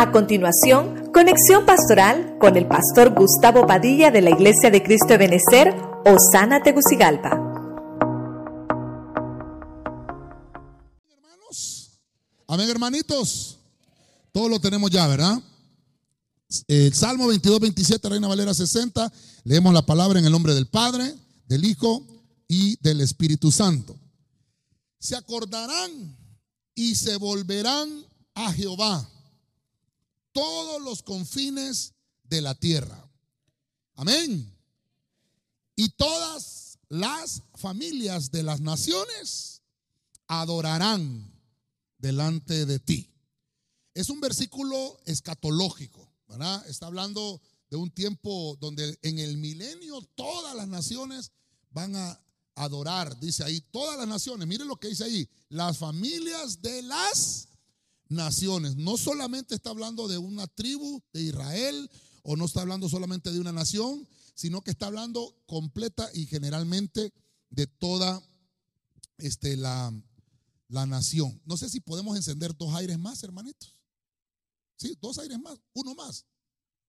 A continuación, conexión pastoral con el pastor Gustavo Padilla de la Iglesia de Cristo de Benecer, Osana Tegucigalpa. Hermanos, amén hermanitos. Todo lo tenemos ya, ¿verdad? El Salmo 22, 27, Reina Valera 60. Leemos la palabra en el nombre del Padre, del Hijo y del Espíritu Santo. Se acordarán y se volverán a Jehová todos los confines de la tierra. Amén. Y todas las familias de las naciones adorarán delante de ti. Es un versículo escatológico, ¿verdad? Está hablando de un tiempo donde en el milenio todas las naciones van a adorar, dice ahí, todas las naciones, miren lo que dice ahí, las familias de las naciones. No solamente está hablando de una tribu de Israel o no está hablando solamente de una nación, sino que está hablando completa y generalmente de toda este, la, la nación. No sé si podemos encender dos aires más, hermanitos. Sí, dos aires más, uno más.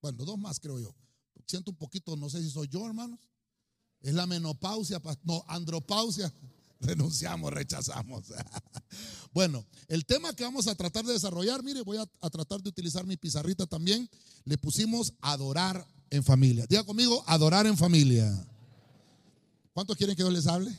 Bueno, dos más creo yo. Siento un poquito, no sé si soy yo, hermanos. Es la menopausia, no, andropausia. Renunciamos, rechazamos. Bueno, el tema que vamos a tratar de desarrollar, mire, voy a, tratar de utilizar mi pizarrita también. Le pusimos adorar en familia. Diga conmigo, adorar en familia. ¿Cuántos quieren que yo les hable?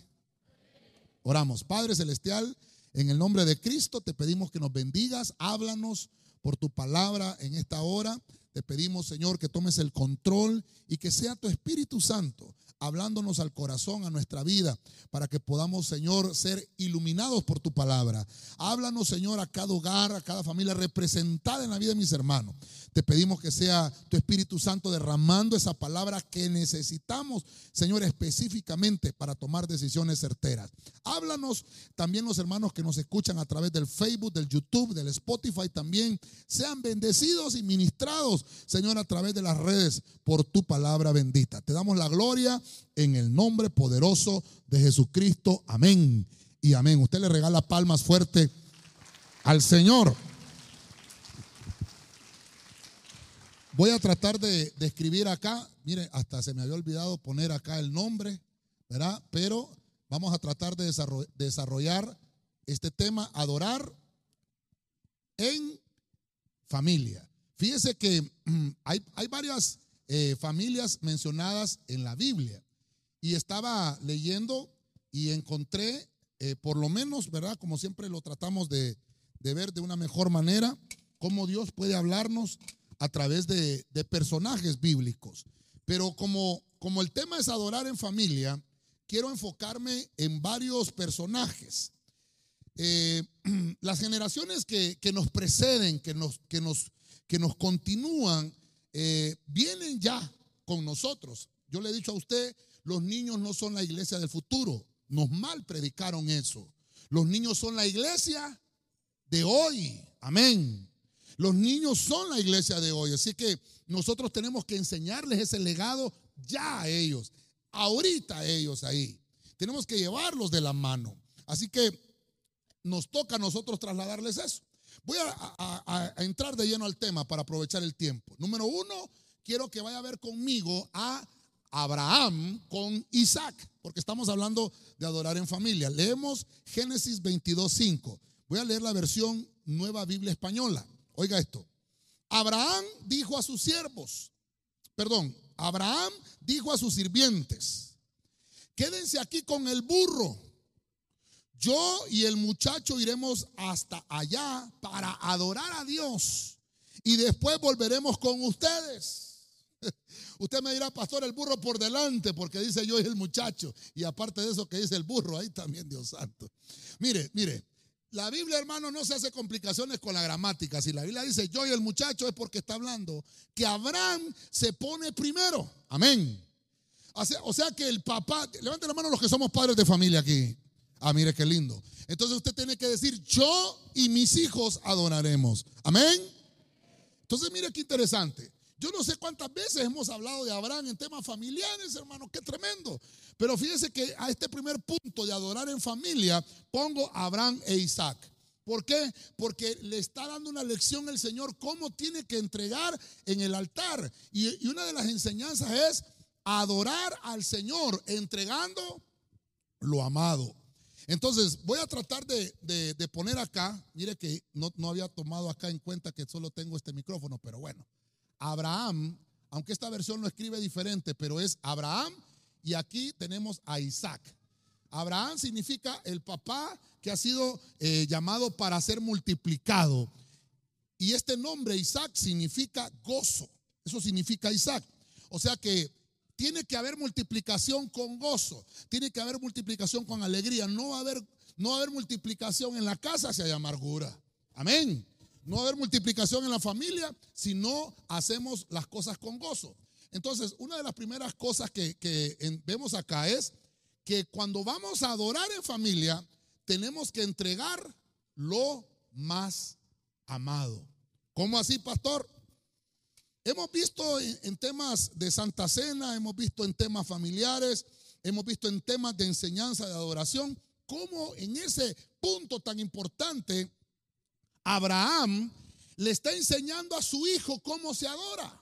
Oramos. Padre Celestial, en el nombre de Cristo te pedimos que nos bendigas, háblanos por tu palabra en esta hora. Te pedimos, Señor, que tomes el control y que sea tu Espíritu Santo hablándonos al corazón, a nuestra vida, para que podamos, Señor, ser iluminados por tu palabra. Háblanos, Señor, a cada hogar, a cada familia representada en la vida de mis hermanos. Te pedimos que sea tu Espíritu Santo derramando esa palabra que necesitamos, Señor, específicamente para tomar decisiones certeras. Háblanos también los hermanos que nos escuchan a través del Facebook, del YouTube, del Spotify también. Sean bendecidos y ministrados, Señor, a través de las redes por tu palabra bendita. Te damos la gloria en el nombre poderoso de Jesucristo. Amén y amén. Usted le regala palmas fuerte al Señor. Voy a tratar de, de, escribir acá, mire, hasta se me había olvidado poner acá el nombre, ¿verdad? Pero vamos a tratar de desarrollar este tema, adorar en familia. Fíjese que hay, hay varias eh, familias mencionadas en la Biblia y estaba leyendo y encontré, eh, por lo menos, ¿verdad? Como siempre lo tratamos de, de ver de una mejor manera, cómo Dios puede hablarnos a través de, personajes bíblicos. Pero como, el tema es adorar en familia, quiero enfocarme en varios personajes. Eh, las generaciones que, que, nos preceden, que nos, que, nos, que nos continúan, eh, vienen ya con nosotros. Yo le he dicho a usted, los niños no son la iglesia del futuro. Nos mal predicaron eso. Los niños son la iglesia de hoy. Amén. Los niños son la iglesia de hoy, así que nosotros tenemos que enseñarles ese legado ya a ellos, ahorita a ellos ahí. Tenemos que llevarlos de la mano. Así que nos toca a nosotros trasladarles eso. Voy a, a, entrar de lleno al tema para aprovechar el tiempo. Número uno, quiero que vaya a ver conmigo a Abraham con Isaac, porque estamos hablando de adorar en familia. Leemos Génesis 22.5. Voy a leer la versión Nueva Biblia Española. Oiga esto. Abraham dijo a sus siervos, perdón, Abraham dijo a sus sirvientes, quédense aquí con el burro. Yo y el muchacho iremos hasta allá para adorar a Dios y después volveremos con ustedes. Usted me dirá, pastor, el burro por delante, porque dice yo y el muchacho. Y aparte de eso que dice el burro, ahí también Dios santo. Mire, mire, la Biblia, hermano, no se hace complicaciones con la gramática. Si la Biblia dice yo y el muchacho es porque está hablando que Abraham se pone primero. Amén. O sea que el papá, levante la mano los que somos padres de familia aquí. Ah, mire qué lindo. Entonces usted tiene que decir yo y mis hijos adoraremos. Amén. Entonces mire qué interesante. Yo no sé cuántas veces hemos hablado de Abraham en temas familiares, hermano, qué tremendo. Pero fíjese que a este primer punto de adorar en familia pongo Abraham e Isaac. ¿Por qué? Porque le está dando una lección el Señor cómo tiene que entregar en el altar. Y, una de las enseñanzas es adorar al Señor entregando lo amado. Entonces voy a tratar de, poner acá, mire que no había tomado acá en cuenta que solo tengo este micrófono, pero bueno, Abraham, aunque esta versión lo escribe diferente, pero es Abraham y aquí tenemos a Isaac. Abraham significa el papá que ha sido eh, llamado para ser multiplicado. Y este nombre Isaac significa gozo. Eso significa Isaac. O sea que tiene que haber multiplicación con gozo. Tiene que haber multiplicación con alegría. No va a haber, no va a haber multiplicación en la casa si hay amargura. Amén. No va a haber multiplicación en la familia si no hacemos las cosas con gozo. Entonces, una de las primeras cosas que, vemos acá es que cuando vamos a adorar en familia, tenemos que entregar lo más amado. ¿Cómo así, pastor? Hemos visto en, temas de Santa Cena, hemos visto en temas familiares, hemos visto en temas de enseñanza, de adoración, cómo en ese punto tan importante, Abraham le está enseñando a su hijo cómo se adora.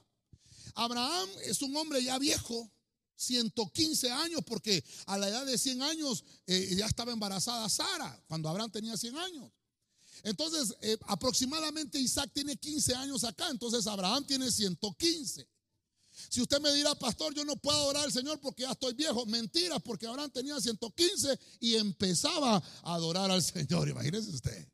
Abraham es un hombre ya viejo, 115 años, porque a la edad de 100 años eh, ya estaba embarazada Sara, cuando Abraham tenía 100 años. Entonces, eh, aproximadamente Isaac tiene 15 años acá, entonces Abraham tiene 115. Si usted me dirá, pastor, yo no puedo adorar al Señor porque ya estoy viejo, mentira, porque Abraham tenía 115 y empezaba a adorar al Señor, imagínese usted.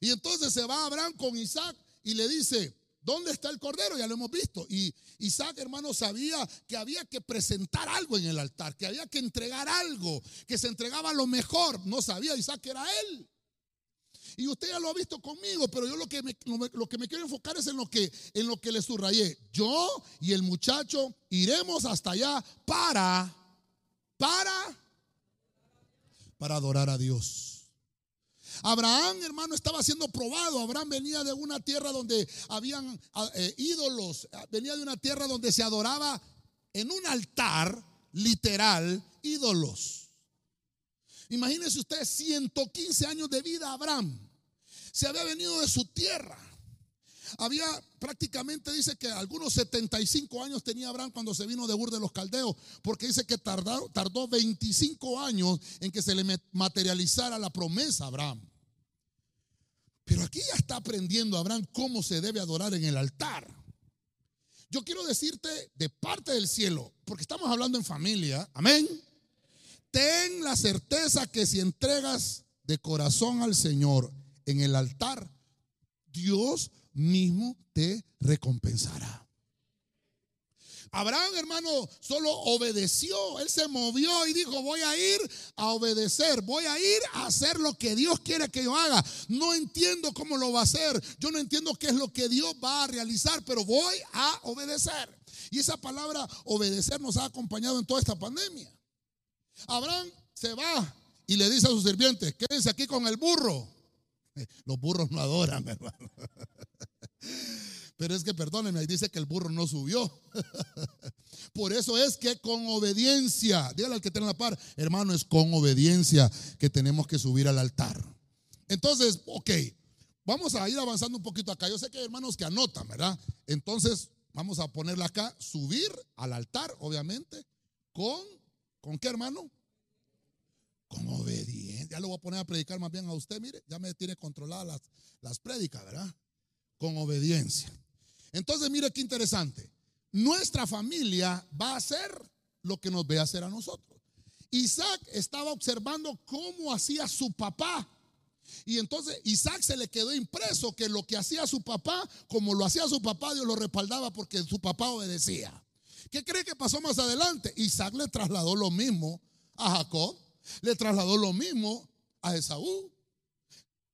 Y entonces se va Abraham con Isaac y le dice, ¿Dónde está el cordero? Ya lo hemos visto. Y Isaac, hermano, sabía que había que presentar algo en el altar, que había que entregar algo, que se entregaba lo mejor. No sabía Isaac que era él. Y usted ya lo ha visto conmigo, pero yo lo que me, lo que me quiero enfocar es en lo que, en lo que le subrayé. Yo y el muchacho iremos hasta allá para, para, para adorar a Dios. Abraham, hermano, estaba siendo probado. Abraham venía de una tierra donde habían ah, eh, ídolos, venía de una tierra donde se adoraba en un altar literal ídolos. Imagínese usted 115 años de vida Abraham. Se había venido de su tierra. Había prácticamente, dice que algunos 75 años tenía Abraham cuando se vino de Ur de los Caldeos, porque dice que tardó, tardó 25 años en que se le materializara la promesa a Abraham. Pero aquí ya está aprendiendo Abraham cómo se debe adorar en el altar. Yo quiero decirte de parte del cielo, porque estamos hablando en familia, amén. Ten la certeza que si entregas de corazón al Señor en el altar, Dios mismo te recompensará. Abraham, hermano, solo obedeció. Él se movió y dijo, voy a ir a obedecer, voy a ir a hacer lo que Dios quiere que yo haga. No entiendo cómo lo va a hacer. Yo no entiendo qué es lo que Dios va a realizar, pero voy a obedecer. Y esa palabra obedecer nos ha acompañado en toda esta pandemia. Abraham se va y le dice a sus sirvientes, quédense aquí con el burro. Los burros no adoran, hermano. Pero es que perdónenme, ahí dice que el burro no subió. Por eso es que con obediencia, dígale al que tiene la par, hermano, es con obediencia que tenemos que subir al altar. Entonces, ok, vamos a ir avanzando un poquito acá. Yo sé que hay hermanos que anotan, ¿verdad? Entonces, vamos a ponerla acá, subir al altar, obviamente, con, ¿con qué hermano? Con obediencia. Ya lo voy a poner a predicar más bien a usted, mire, ya me tiene controladas las, las prédicas, ¿verdad? Con obediencia. Entonces, mire qué interesante. Nuestra familia va a hacer lo que nos ve hacer a nosotros. Isaac estaba observando cómo hacía su papá. Y entonces Isaac se le quedó impreso que lo que hacía su papá, como lo hacía su papá, Dios lo respaldaba porque su papá obedecía. ¿Qué cree que pasó más adelante? Isaac le trasladó lo mismo a Jacob, le trasladó lo mismo a Esaú.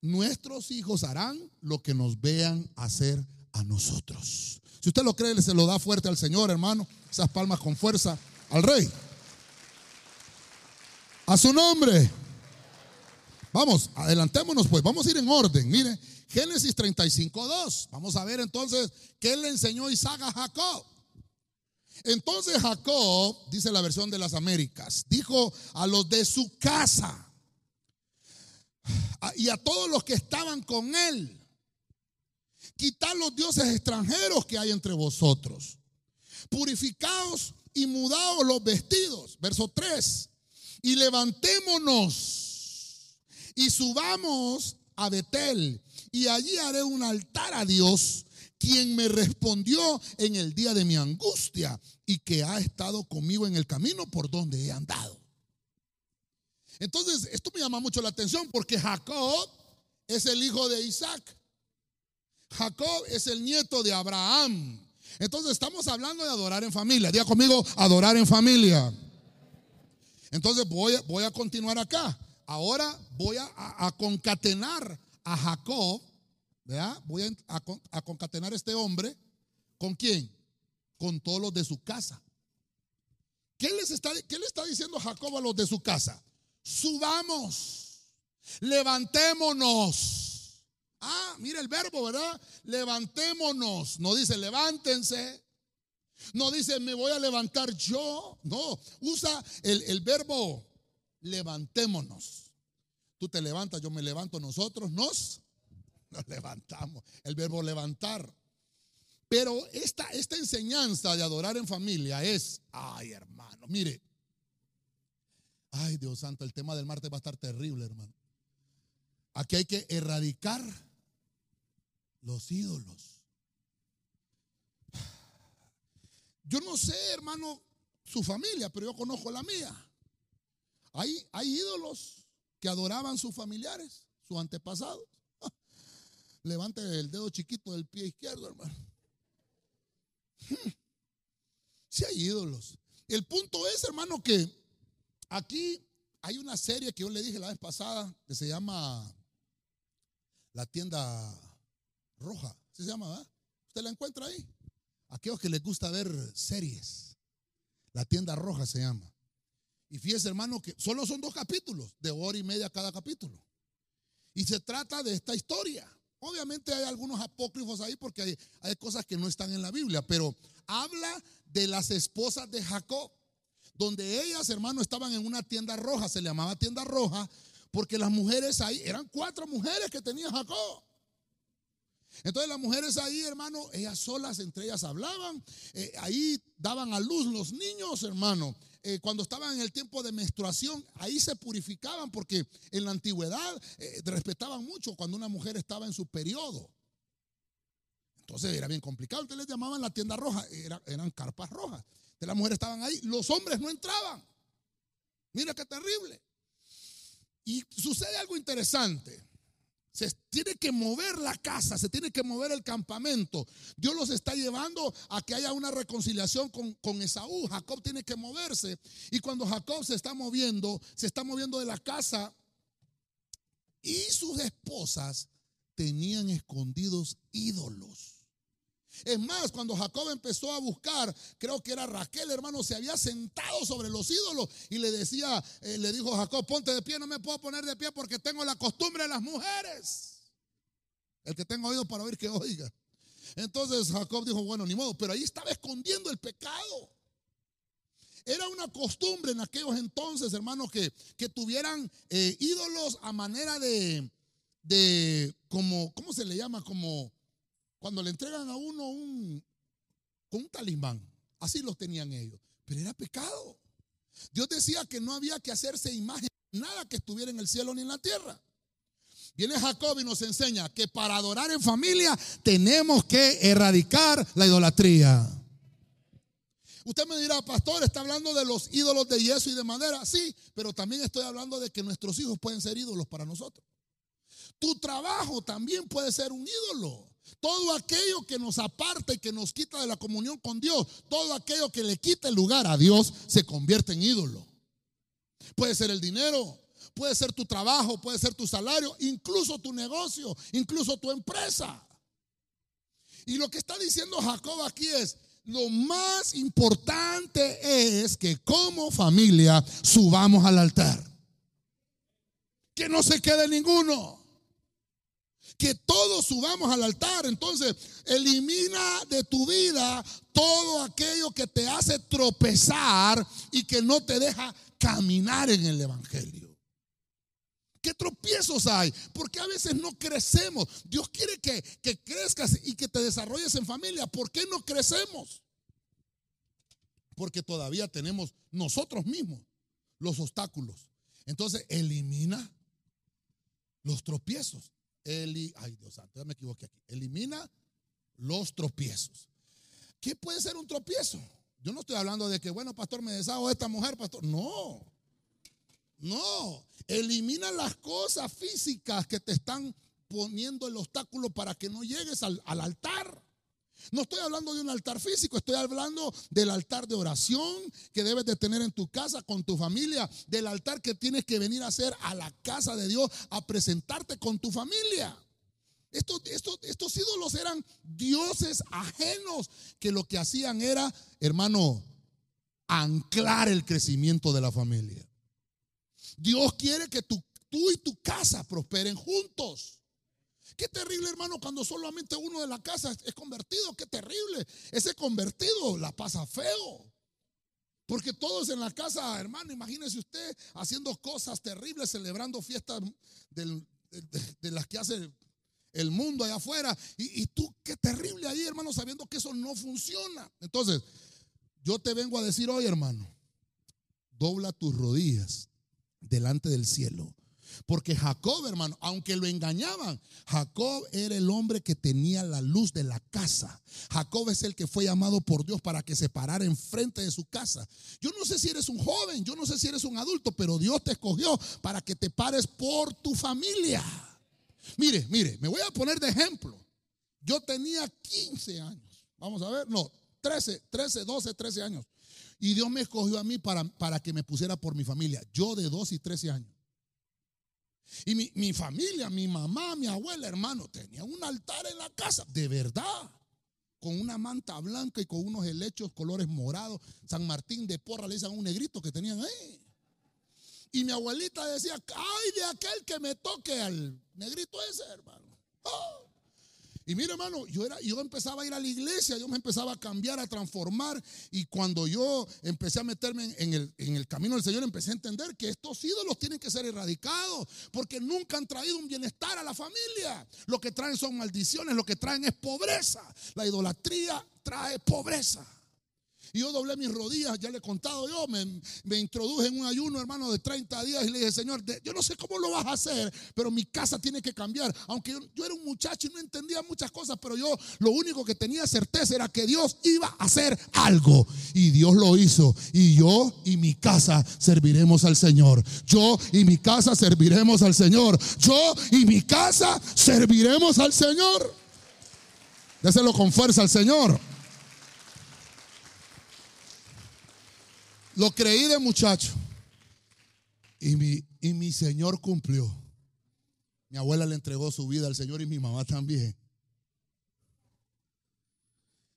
Nuestros hijos harán lo que nos vean hacer a nosotros. Si usted lo cree, se lo da fuerte al Señor, hermano. Esas palmas con fuerza al Rey. A su nombre. Vamos, adelantémonos pues. Vamos a ir en orden. Mire, Génesis 35, 2. Vamos a ver entonces qué le enseñó Isaac a Jacob. Entonces Jacob, dice la versión de las Américas, dijo a los de su casa. Y a todos los que estaban con él. Quitad los dioses extranjeros que hay entre vosotros. Purificaos y mudaos los vestidos. Verso 3. Y levantémonos y subamos a Betel. Y allí haré un altar a Dios, quien me respondió en el día de mi angustia y que ha estado conmigo en el camino por donde he andado. Entonces, esto me llama mucho la atención porque Jacob es el hijo de Isaac. Jacob es el nieto de Abraham. Entonces estamos hablando de adorar en familia. Diga conmigo, adorar en familia. Entonces voy, a continuar acá. Ahora voy a, concatenar a Jacob. ¿verdad? Voy a, a, concatenar a este hombre. ¿Con quién? Con todos los de su casa. ¿Qué, les está, ¿Qué le está diciendo Jacob a los de su casa? Subamos, levantémonos Ah, mira el verbo, ¿verdad? Levantémonos. No dice levántense. No dice me voy a levantar yo. No, usa el, el verbo levantémonos. Tú te levantas, yo me levanto, nosotros nos, nos levantamos. El verbo levantar. Pero esta, esta enseñanza de adorar en familia es, ay hermano, mire, ay Dios santo, el tema del martes va a estar terrible, hermano. Aquí hay que erradicar los ídolos. Yo no sé, hermano, su familia, pero yo conozco la mía. Hay, hay ídolos que adoraban sus familiares, sus antepasados. Levante el dedo chiquito del pie izquierdo, hermano. Si hay ídolos. El punto es, hermano, que aquí hay una serie que yo le dije la vez pasada que se llama La tienda roja, se llama, ¿verdad? ¿Usted la encuentra ahí? Aquellos que les gusta ver series. La tienda roja se llama. Y fíjese, hermano, que solo son dos capítulos, de hora y media cada capítulo. Y se trata de esta historia. Obviamente hay algunos apócrifos ahí porque hay, hay cosas que no están en la Biblia, pero habla de las esposas de Jacob, donde ellas, hermano, estaban en una tienda roja, se le llamaba tienda roja, porque las mujeres ahí, eran cuatro mujeres que tenía Jacob. Entonces las mujeres ahí, hermano, ellas solas entre ellas hablaban, eh, ahí daban a luz los niños, hermano. Eh, cuando estaban en el tiempo de menstruación, ahí se purificaban porque en la antigüedad eh, respetaban mucho cuando una mujer estaba en su periodo. Entonces era bien complicado. Entonces les llamaban la tienda roja, eran carpas rojas. Entonces las mujeres estaban ahí, los hombres no entraban. Mira qué terrible. Y sucede algo interesante. Se tiene que mover la casa, se tiene que mover el campamento. Dios los está llevando a que haya una reconciliación con, con, Esaú. Jacob tiene que moverse. Y cuando Jacob se está moviendo, se está moviendo de la casa y sus esposas tenían escondidos ídolos. Es más, cuando Jacob empezó a buscar, creo que era Raquel, hermano, se había sentado sobre los ídolos y le decía, eh, le dijo Jacob, ponte de pie, no me puedo poner de pie porque tengo la costumbre de las mujeres. El que tenga oído para oír que oiga. Entonces Jacob dijo, bueno, ni modo, pero ahí estaba escondiendo el pecado. Era una costumbre en aquellos entonces, hermanos, que, que tuvieran eh, ídolos a manera de, de, como, ¿cómo se le llama? Como cuando le entregan a uno un, talismán, así los tenían ellos. Pero era pecado. Dios decía que no había que hacerse imagen, nada que estuviera en el cielo ni en la tierra. Viene Jacob y nos enseña que para adorar en familia tenemos que erradicar la idolatría. Usted me dirá, pastor, está hablando de los ídolos de yeso y de madera. Sí, pero también estoy hablando de que nuestros hijos pueden ser ídolos para nosotros. Tu trabajo también puede ser un ídolo. Todo aquello que nos aparta y que nos quita de la comunión con Dios, todo aquello que le quita el lugar a Dios, se convierte en ídolo. Puede ser el dinero, puede ser tu trabajo, puede ser tu salario, incluso tu negocio, incluso tu empresa. Y lo que está diciendo Jacob aquí es, lo más importante es que como familia subamos al altar. Que no se quede ninguno que todos subamos al altar. Entonces, elimina de tu vida todo aquello que te hace tropezar y que no te deja caminar en el Evangelio. ¿Qué tropiezos hay? Porque a veces no crecemos. Dios quiere que, que crezcas y que te desarrolles en familia. ¿Por qué no crecemos? Porque todavía tenemos nosotros mismos los obstáculos. Entonces, elimina los tropiezos. Ay, Dios ya me equivoqué aquí. Elimina los tropiezos. ¿Qué puede ser un tropiezo? Yo no estoy hablando de que, bueno, pastor, me deshago de esta mujer, pastor. No, no. Elimina las cosas físicas que te están poniendo el obstáculo para que no llegues al, al altar. No estoy hablando de un altar físico, estoy hablando del altar de oración que debes de tener en tu casa con tu familia, del altar que tienes que venir a hacer a la casa de Dios, a presentarte con tu familia. Estos, estos, ídolos eran dioses ajenos que lo que hacían era, hermano, anclar el crecimiento de la familia. Dios quiere que tú y tu casa prosperen juntos. Qué terrible, hermano, cuando solamente uno de la casa es convertido. Qué terrible. Ese convertido la pasa feo. Porque todos en la casa, hermano, imagínese usted haciendo cosas terribles, celebrando fiestas de, las que hace el mundo allá afuera. Y, y, tú, qué terrible ahí, hermano, sabiendo que eso no funciona. Entonces, yo te vengo a decir hoy, hermano, dobla tus rodillas delante del cielo porque Jacob, hermano, aunque lo engañaban, Jacob era el hombre que tenía la luz de la casa. Jacob es el que fue llamado por Dios para que se parara enfrente de su casa. Yo no sé si eres un joven, yo no sé si eres un adulto, pero Dios te escogió para que te pares por tu familia. Mire, mire, me voy a poner de ejemplo. Yo tenía 15 años. Vamos a ver, no, 13, 13, 12, 13 años. Y Dios me escogió a mí para, para que me pusiera por mi familia. Yo de 12 y 13 años. Y mi, familia, mi mamá, mi abuela, hermano, tenía un altar en la casa, de verdad, con una manta blanca y con unos helechos colores morados. San Martín de Porra le dicen un negrito que tenían ahí. Y mi abuelita decía, ay de aquel que me toque al negrito ese, hermano. ¡Oh! Y mira, hermano, yo, era, yo empezaba a ir a la iglesia, yo me empezaba a cambiar, a transformar. Y cuando yo empecé a meterme en el, en el camino del Señor, empecé a entender que estos ídolos tienen que ser erradicados, porque nunca han traído un bienestar a la familia. Lo que traen son maldiciones, lo que traen es pobreza. La idolatría trae pobreza. Y yo doblé mis rodillas, ya le he contado yo, me, introduje en un ayuno, hermano, de 30 días y le dije, Señor, yo no sé cómo lo vas a hacer, pero mi casa tiene que cambiar. Aunque yo, era un muchacho y no entendía muchas cosas, pero yo lo único que tenía certeza era que Dios iba a hacer algo. Y Dios lo hizo. Y yo y mi casa serviremos al Señor. Yo y mi casa serviremos al Señor. Yo y mi casa serviremos al Señor. Déselo con fuerza al Señor. Lo creí de muchacho. Y mi, y mi Señor cumplió. Mi abuela le entregó su vida al Señor y mi mamá también.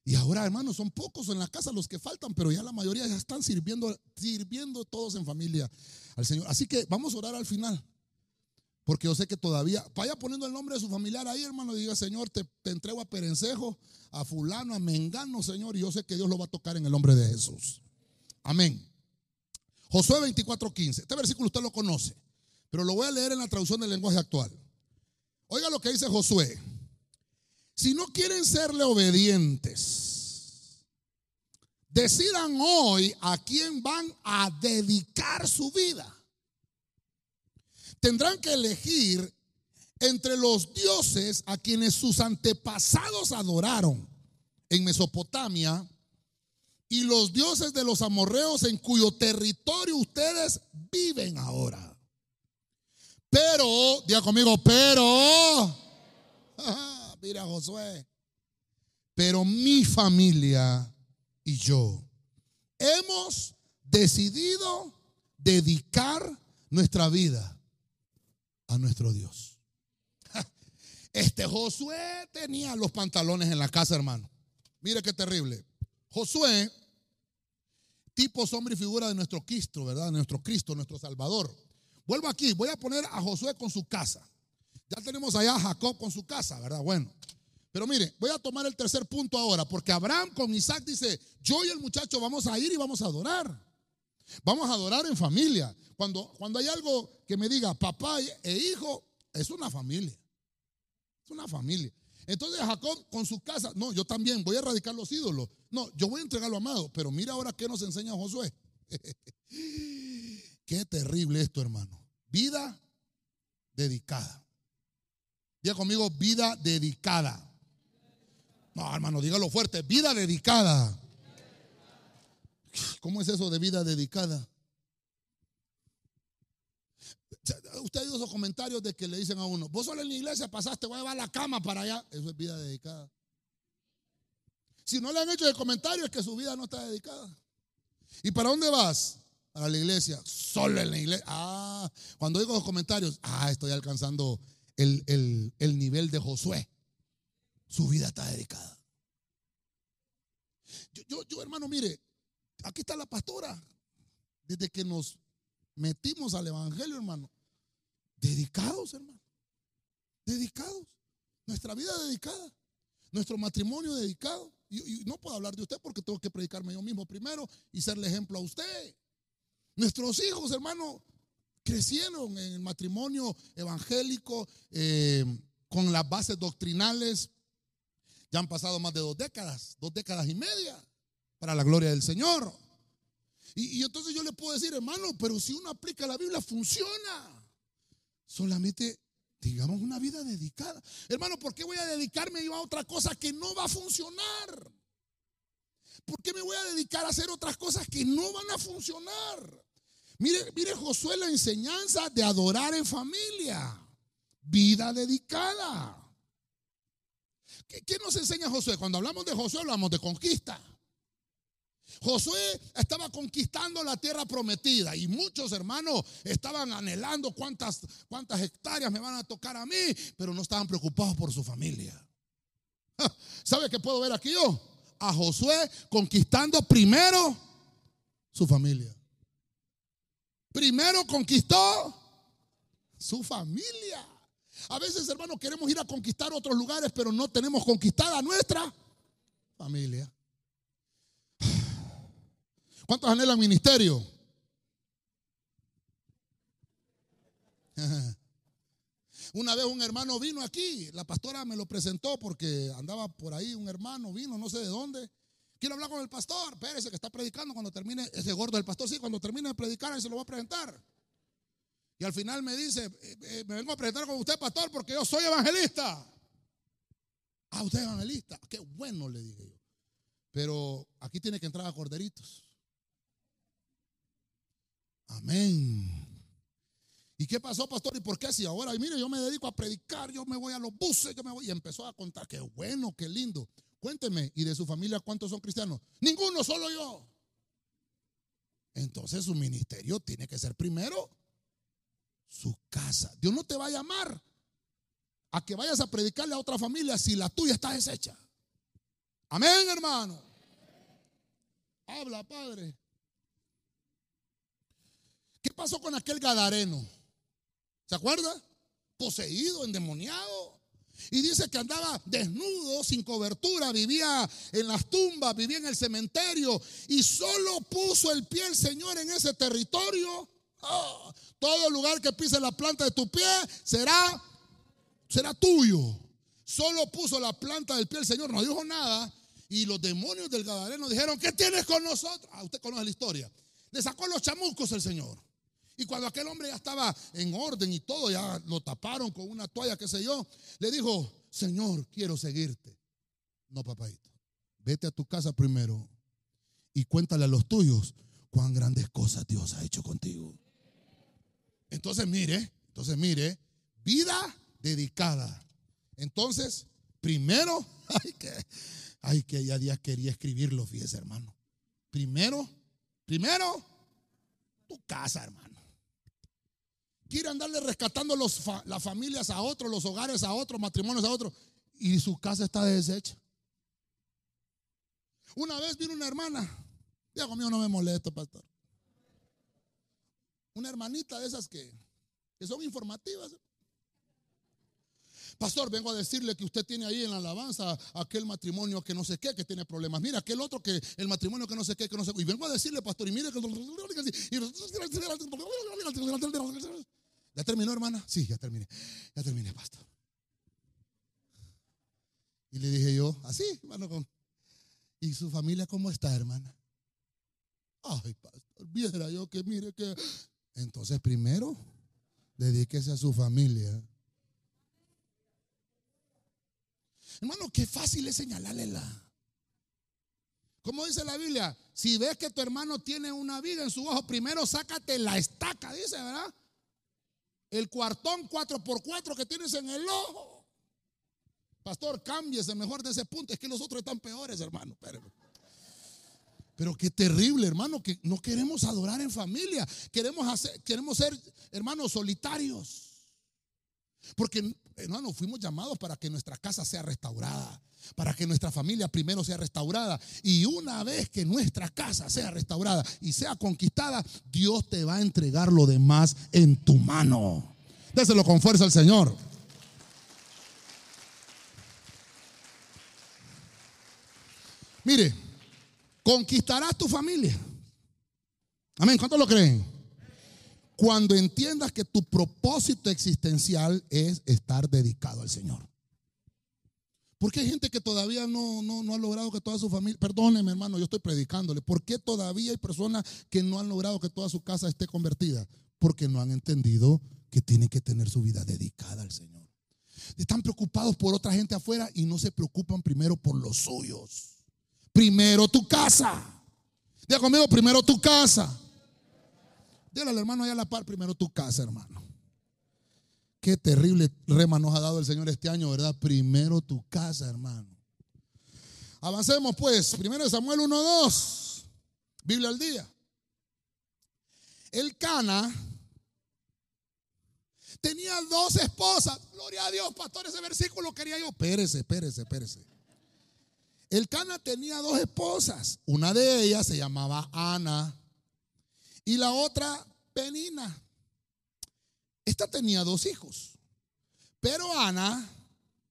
Y ahora, hermanos, son pocos en la casa los que faltan, pero ya la mayoría ya están sirviendo, sirviendo todos en familia al Señor. Así que vamos a orar al final. Porque yo sé que todavía, vaya poniendo el nombre de su familiar ahí, hermano, y diga, Señor, te, te entrego a Perencejo, a fulano, a Mengano, Señor, y yo sé que Dios lo va a tocar en el nombre de Jesús. Amén. Josué 24:15. Este versículo usted lo conoce, pero lo voy a leer en la traducción del lenguaje actual. Oiga lo que dice Josué. Si no quieren serle obedientes, decidan hoy a quién van a dedicar su vida. Tendrán que elegir entre los dioses a quienes sus antepasados adoraron en Mesopotamia y los dioses de los amorreos en cuyo territorio ustedes viven ahora. Pero, diga conmigo, pero, mira Josué, pero mi familia y yo hemos decidido dedicar nuestra vida a nuestro Dios. Este Josué tenía los pantalones en la casa, hermano. Mire qué terrible. Josué tipo, sombra y figura de nuestro Cristo, ¿verdad? Nuestro Cristo, nuestro Salvador. Vuelvo aquí, voy a poner a Josué con su casa. Ya tenemos allá a Jacob con su casa, ¿verdad? Bueno. Pero mire, voy a tomar el tercer punto ahora, porque Abraham con Isaac dice, yo y el muchacho vamos a ir y vamos a adorar. Vamos a adorar en familia. Cuando, cuando hay algo que me diga papá e hijo, es una familia. Es una familia. Entonces Jacob con su casa, no, yo también voy a erradicar los ídolos. No, yo voy a entregar lo amado. Pero mira ahora qué nos enseña Josué. qué terrible esto, hermano. Vida dedicada. Diga conmigo, vida dedicada. No, hermano, dígalo fuerte, vida dedicada. ¿Cómo es eso de vida dedicada? Usted ha oído esos comentarios de que le dicen a uno, vos solo en la iglesia pasaste, voy a llevar la cama para allá. Eso es vida dedicada. Si no le han hecho el comentario es que su vida no está dedicada. ¿Y para dónde vas? A la iglesia. Solo en la iglesia. Ah, cuando digo los comentarios, ah, estoy alcanzando el, el nivel de Josué. Su vida está dedicada. Yo, yo, hermano, mire, aquí está la pastora. Desde que nos metimos al Evangelio, hermano. Dedicados, hermano. Dedicados. Nuestra vida dedicada. Nuestro matrimonio dedicado. Y, no puedo hablar de usted porque tengo que predicarme yo mismo primero y serle ejemplo a usted. Nuestros hijos, hermano, crecieron en el matrimonio evangélico eh, con las bases doctrinales ya han pasado más de dos décadas, dos décadas y media, para la gloria del Señor. Y, entonces yo le puedo decir, hermano, pero si uno aplica la Biblia, funciona. Solamente digamos una vida dedicada. Hermano, ¿por qué voy a dedicarme a otra cosa que no va a funcionar? ¿Por qué me voy a dedicar a hacer otras cosas que no van a funcionar? Mire, mire Josué la enseñanza de adorar en familia. Vida dedicada. ¿Qué, nos enseña Josué? Cuando hablamos de Josué hablamos de conquista. Josué estaba conquistando la tierra prometida y muchos hermanos estaban anhelando cuántas, cuántas hectáreas me van a tocar a mí, pero no estaban preocupados por su familia. ¿Sabe qué puedo ver aquí yo? A Josué conquistando primero su familia. Primero conquistó su familia. A veces, hermanos, queremos ir a conquistar otros lugares, pero no tenemos conquistada nuestra familia. ¿Cuántos anhelan ministerio? Una vez un hermano vino aquí, la pastora me lo presentó porque andaba por ahí un hermano, vino, no sé de dónde. Quiero hablar con el pastor, espérese que está predicando cuando termine, ese gordo del pastor, sí, cuando termine de predicar, él se lo va a presentar. Y al final me dice, eh, eh, me vengo a presentar con usted, pastor, porque yo soy evangelista. Ah, usted es evangelista. Qué bueno, le dije yo. Pero aquí tiene que entrar a corderitos. Amén. ¿Y qué pasó, pastor? ¿Y por qué si ahora, mire, yo me dedico a predicar, yo me voy a los buses, yo me voy, y empezó a contar, qué bueno, qué lindo. Cuénteme, ¿y de su familia cuántos son cristianos? Ninguno, solo yo. Entonces su ministerio tiene que ser primero su casa. Dios no te va a llamar a que vayas a predicarle a otra familia si la tuya está deshecha. Amén, hermano. Habla, Padre. ¿Qué pasó con aquel gadareno? ¿Se acuerda? Poseído, endemoniado. Y dice que andaba desnudo, sin cobertura, vivía en las tumbas, vivía en el cementerio y solo puso el pie el Señor en ese territorio Oh, todo lugar que pise la planta de tu pie será, será tuyo. Solo puso la planta del pie el Señor, no dijo nada. Y los demonios del Gadareno dijeron, ¿qué tienes con nosotros? Ah, usted conoce la historia. Le sacó los chamucos el Señor. Y cuando aquel hombre ya estaba en orden y todo, ya lo taparon con una toalla, qué sé yo, le dijo, Señor, quiero seguirte. No, papadito, vete a tu casa primero y cuéntale a los tuyos cuán grandes cosas Dios ha hecho contigo. Entonces mire, entonces mire, vida dedicada. Entonces, primero, ay que, ay que ya días quería escribirlo, fíjese hermano. Primero, primero, tu casa, hermano. Quiere andarle rescatando los, las familias a otros, los hogares a otros, matrimonios a otros, y su casa está deshecha. Una vez vino una hermana, ya conmigo no me molesto, pastor una hermanita de esas que, que son informativas. Pastor, vengo a decirle que usted tiene ahí en la alabanza aquel matrimonio que no sé qué, que tiene problemas. Mira, aquel otro que el matrimonio que no sé qué, que no sé qué. Y vengo a decirle, pastor, y mire que... ¿Ya terminó, hermana? Sí, ya terminé. Ya terminé, pastor. Y le dije yo, así, hermano, ¿y su familia cómo está, hermana? Ay, pastor, viera yo que mire que... Entonces, primero, dedíquese a su familia. Hermano, qué fácil es señalarle la. Como dice la Biblia, si ves que tu hermano tiene una viga en su ojo, primero sácate la estaca, dice, ¿verdad? El cuartón 4x4 que tienes en el ojo. Pastor, cámbiese mejor de ese punto. Es que los otros están peores, hermano. Pero, pero qué terrible, hermano, que no queremos adorar en familia. Queremos, hacer, queremos ser hermanos solitarios. Porque, hermano, fuimos llamados para que nuestra casa sea restaurada, para que nuestra familia primero sea restaurada. Y una vez que nuestra casa sea restaurada y sea conquistada, Dios te va a entregar lo demás en tu mano. Déselo con fuerza al Señor. Mire, conquistarás tu familia. Amén. ¿Cuántos lo creen? Cuando entiendas que tu propósito existencial es estar dedicado al Señor. Porque hay gente que todavía no, no, ha logrado que toda su familia, perdóneme hermano, yo estoy predicándole. ¿Por qué todavía hay personas que no han logrado que toda su casa esté convertida? Porque no han entendido que tienen que tener su vida dedicada al Señor. Están preocupados por otra gente afuera y no se preocupan primero por los suyos. Primero tu casa. Diga conmigo, primero tu casa. Dile al hermano allá a la par primero tu casa, hermano. Qué terrible rema nos ha dado el Señor este año, ¿verdad? Primero tu casa, hermano. Avancemos pues. Primero Samuel 1.2. Biblia al día. El Cana tenía dos esposas. Gloria a Dios, pastor, ese versículo quería yo. Espérese, espérese, espérese. El Cana tenía dos esposas. Una de ellas se llamaba Ana y la otra Penina. Esta tenía dos hijos, pero Ana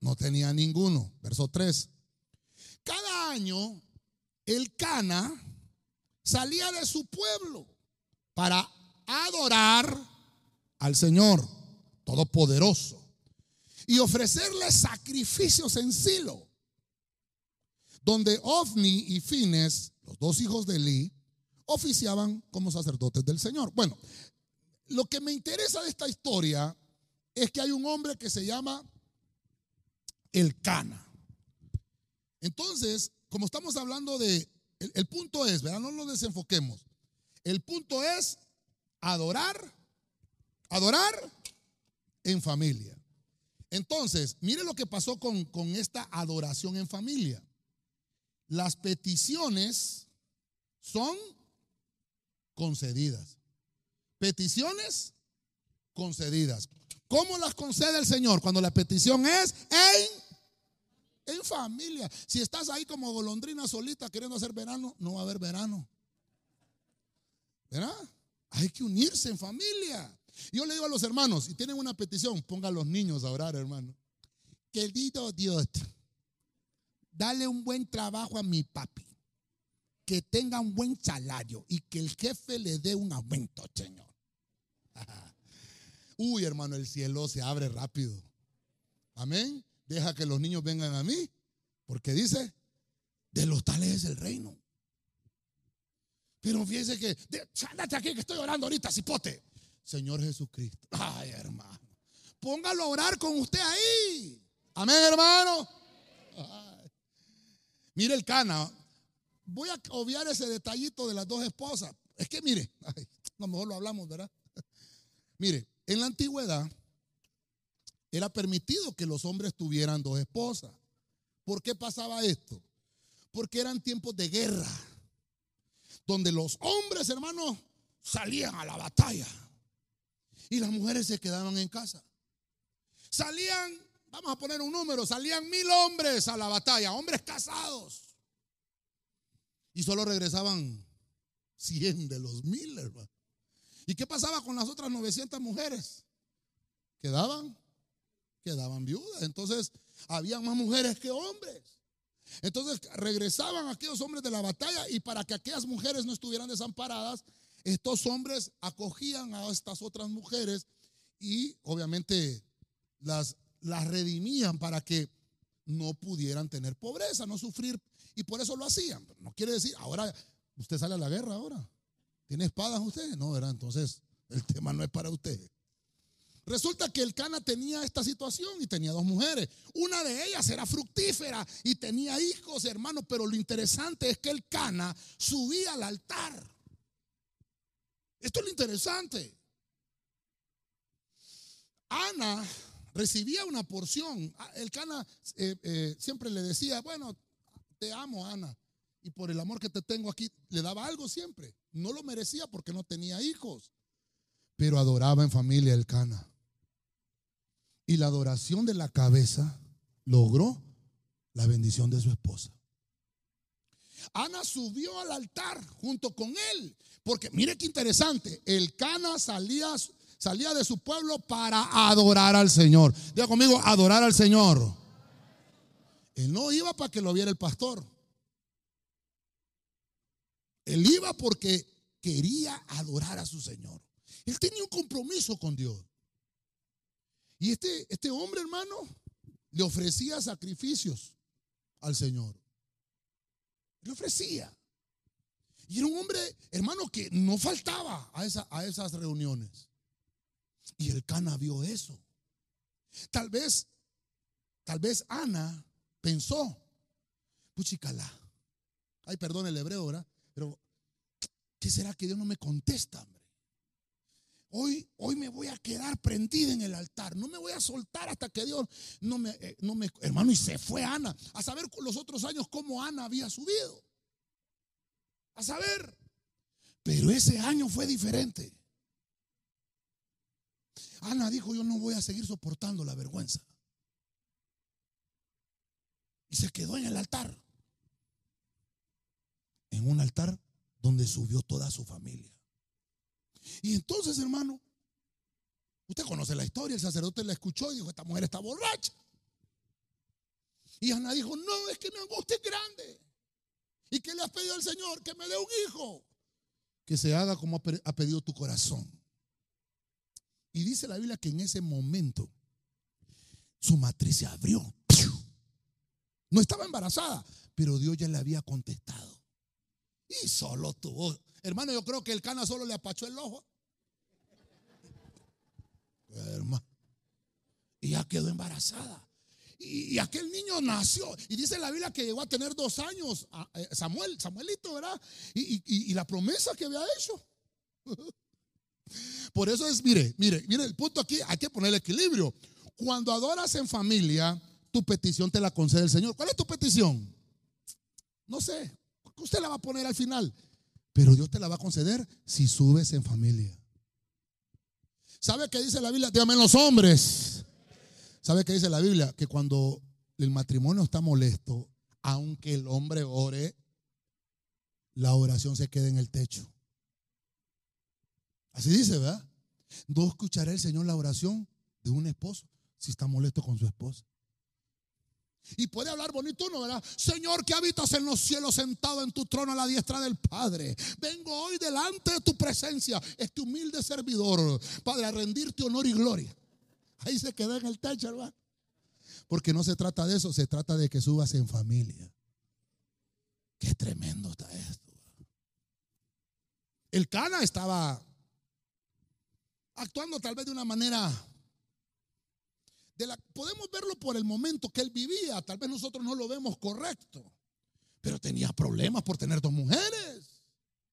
no tenía ninguno. Verso 3. Cada año el Cana salía de su pueblo para adorar al Señor Todopoderoso y ofrecerle sacrificios en Silo, donde Ofni y Fines, los dos hijos de Eli, oficiaban como sacerdotes del Señor. Bueno, lo que me interesa de esta historia es que hay un hombre que se llama el Cana. Entonces, como estamos hablando de, el, punto es, ¿verdad? No nos desenfoquemos. El punto es adorar, adorar en familia. Entonces, mire lo que pasó con, con esta adoración en familia. Las peticiones son concedidas. Peticiones concedidas. ¿Cómo las concede el Señor? Cuando la petición es en, en familia. Si estás ahí como golondrina solita queriendo hacer verano, no va a haber verano. ¿Verdad? Hay que unirse en familia. Yo le digo a los hermanos, si tienen una petición, pongan a los niños a orar, hermano. Querido Dios, dale un buen trabajo a mi papi que tenga un buen salario y que el jefe le dé un aumento, Señor. Uy, hermano, el cielo se abre rápido. Amén. Deja que los niños vengan a mí, porque dice, de los tales es el reino. Pero fíjese que, ándate aquí que estoy orando ahorita, cipote. Señor Jesucristo. Ay, hermano. Póngalo a orar con usted ahí. Amén, hermano. Mire el cana voy a obviar ese detallito de las dos esposas. Es que mire, a lo mejor lo hablamos, ¿verdad? Mire, en la antigüedad era permitido que los hombres tuvieran dos esposas. ¿Por qué pasaba esto? Porque eran tiempos de guerra, donde los hombres, hermanos, salían a la batalla y las mujeres se quedaban en casa. Salían, vamos a poner un número, salían mil hombres a la batalla, hombres casados. Y solo regresaban 100 de los mil. ¿Y qué pasaba con las otras 900 mujeres? Quedaban, quedaban viudas. Entonces, había más mujeres que hombres. Entonces, regresaban aquellos hombres de la batalla y para que aquellas mujeres no estuvieran desamparadas, estos hombres acogían a estas otras mujeres y obviamente las, las redimían para que no pudieran tener pobreza, no sufrir. Y por eso lo hacían. No quiere decir, ahora usted sale a la guerra ahora. ¿Tiene espadas usted? No, ¿verdad? Entonces el tema no es para usted. Resulta que el Cana tenía esta situación y tenía dos mujeres. Una de ellas era fructífera y tenía hijos, hermanos, pero lo interesante es que el Cana subía al altar. Esto es lo interesante. Ana recibía una porción. El Cana eh, eh, siempre le decía, bueno, te amo, Ana. Y por el amor que te tengo aquí, le daba algo siempre. No lo merecía porque no tenía hijos. Pero adoraba en familia el Cana. Y la adoración de la cabeza logró la bendición de su esposa. Ana subió al altar junto con él. Porque mire qué interesante. El Cana salía, salía de su pueblo para adorar al Señor. Diga conmigo, adorar al Señor. Él no iba para que lo viera el pastor. Él iba porque quería adorar a su Señor. Él tenía un compromiso con Dios. Y este, este hombre, hermano, le ofrecía sacrificios al Señor. Le ofrecía. Y era un hombre, hermano, que no faltaba a, a esas reuniones. Y el Cana vio eso. Tal vez, tal vez Ana pensó, puchicala. Ay, perdón el hebreo, ¿verdad? Pero, ¿qué será que Dios no me contesta, hombre? Hoy, hoy me voy a quedar prendida en el altar. No me voy a soltar hasta que Dios no me, eh, no me. Hermano, y se fue Ana. A saber los otros años cómo Ana había subido. A saber. Pero ese año fue diferente. Ana dijo: Yo no voy a seguir soportando la vergüenza. Y se quedó en el altar. En un altar donde subió toda su familia. Y entonces, hermano, usted conoce la historia, el sacerdote la escuchó y dijo, esta mujer está borracha. Y Ana dijo, no, es que mi angustia es grande. ¿Y qué le has pedido al Señor? Que me dé un hijo. Que se haga como ha pedido tu corazón. Y dice la Biblia que en ese momento su matriz se abrió. No estaba embarazada, pero Dios ya le había contestado. Y solo tuvo Hermano, yo creo que el cana solo le apachó el ojo. Hermano. Y ya quedó embarazada. Y, aquel niño nació. Y dice la Biblia que llegó a tener dos años. Eh, Samuel, Samuelito, ¿verdad? Y, y la promesa que había hecho. Por eso es, mire, mire, mire, el punto aquí hay que poner el equilibrio. Cuando adoras en familia, tu petición te la concede el Señor. ¿Cuál es tu petición? No sé. Usted la va a poner al final. Pero Dios te la va a conceder si subes en familia. ¿Sabe qué dice la Biblia? Dígame los hombres. ¿Sabe qué dice la Biblia? Que cuando el matrimonio está molesto, aunque el hombre ore, la oración se queda en el techo. Así dice, ¿verdad? No escuchará el Señor la oración de un esposo si está molesto con su esposa. Y puede hablar bonito, ¿no? ¿Verdad? Señor que habitas en los cielos sentado en tu trono a la diestra del Padre. Vengo hoy delante de tu presencia, este humilde servidor, Padre, a rendirte honor y gloria. Ahí se queda en el techo, hermano. Porque no se trata de eso, se trata de que subas en familia. Qué tremendo está esto. El Cana estaba actuando tal vez de una manera podemos verlo por el momento que él vivía. Tal vez nosotros no lo vemos correcto. Pero tenía problemas por tener dos mujeres.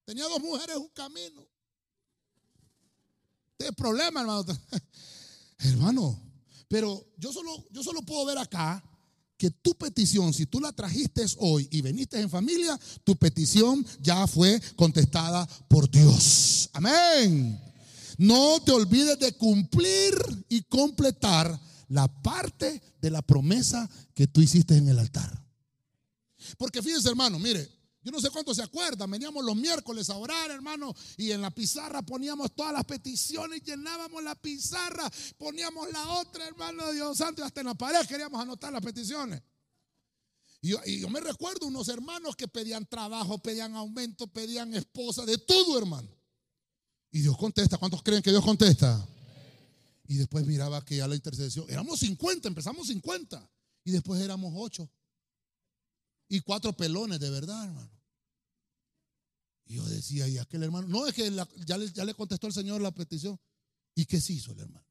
Tenía dos mujeres un camino. Tiene problema, hermano. hermano, pero yo solo, yo solo puedo ver acá que tu petición, si tú la trajiste hoy y veniste en familia, tu petición ya fue contestada por Dios. Amén. No te olvides de cumplir y completar la parte de la promesa que tú hiciste en el altar. Porque fíjense, hermano, mire, Yo no sé cuánto se acuerdan, veníamos los miércoles a orar, hermano, y en la pizarra poníamos todas las peticiones, llenábamos la pizarra, poníamos la otra, hermano Dios santo, y hasta en la pared queríamos anotar las peticiones. Yo, y yo me recuerdo unos hermanos que pedían trabajo, pedían aumento, pedían esposa, de todo, hermano. Y Dios contesta. ¿Cuántos creen que Dios contesta? Y después miraba que ya la intercesión, éramos 50, empezamos 50. Y después éramos 8. Y cuatro pelones, de verdad, hermano. Y yo decía, y aquel hermano, no es que ya, le, ya le contestó el Señor la petición. ¿Y qué se hizo el hermano?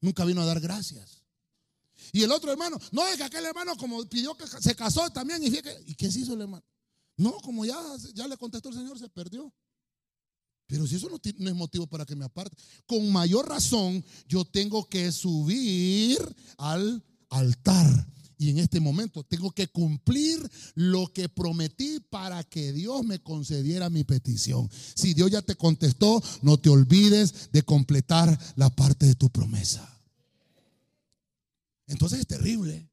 Nunca vino a dar gracias. Y el otro hermano, no es que aquel hermano como pidió que se casó también y fíjate, ¿y qué se hizo el hermano? No, como ya, ya le contestó el Señor, se perdió. Pero si eso no, es motivo para que me aparte, con mayor razón yo tengo que subir al altar y en este momento tengo que cumplir lo que prometí para que Dios me concediera mi petición. Si Dios ya te contestó, no te olvides de completar la parte de tu promesa. Entonces es terrible.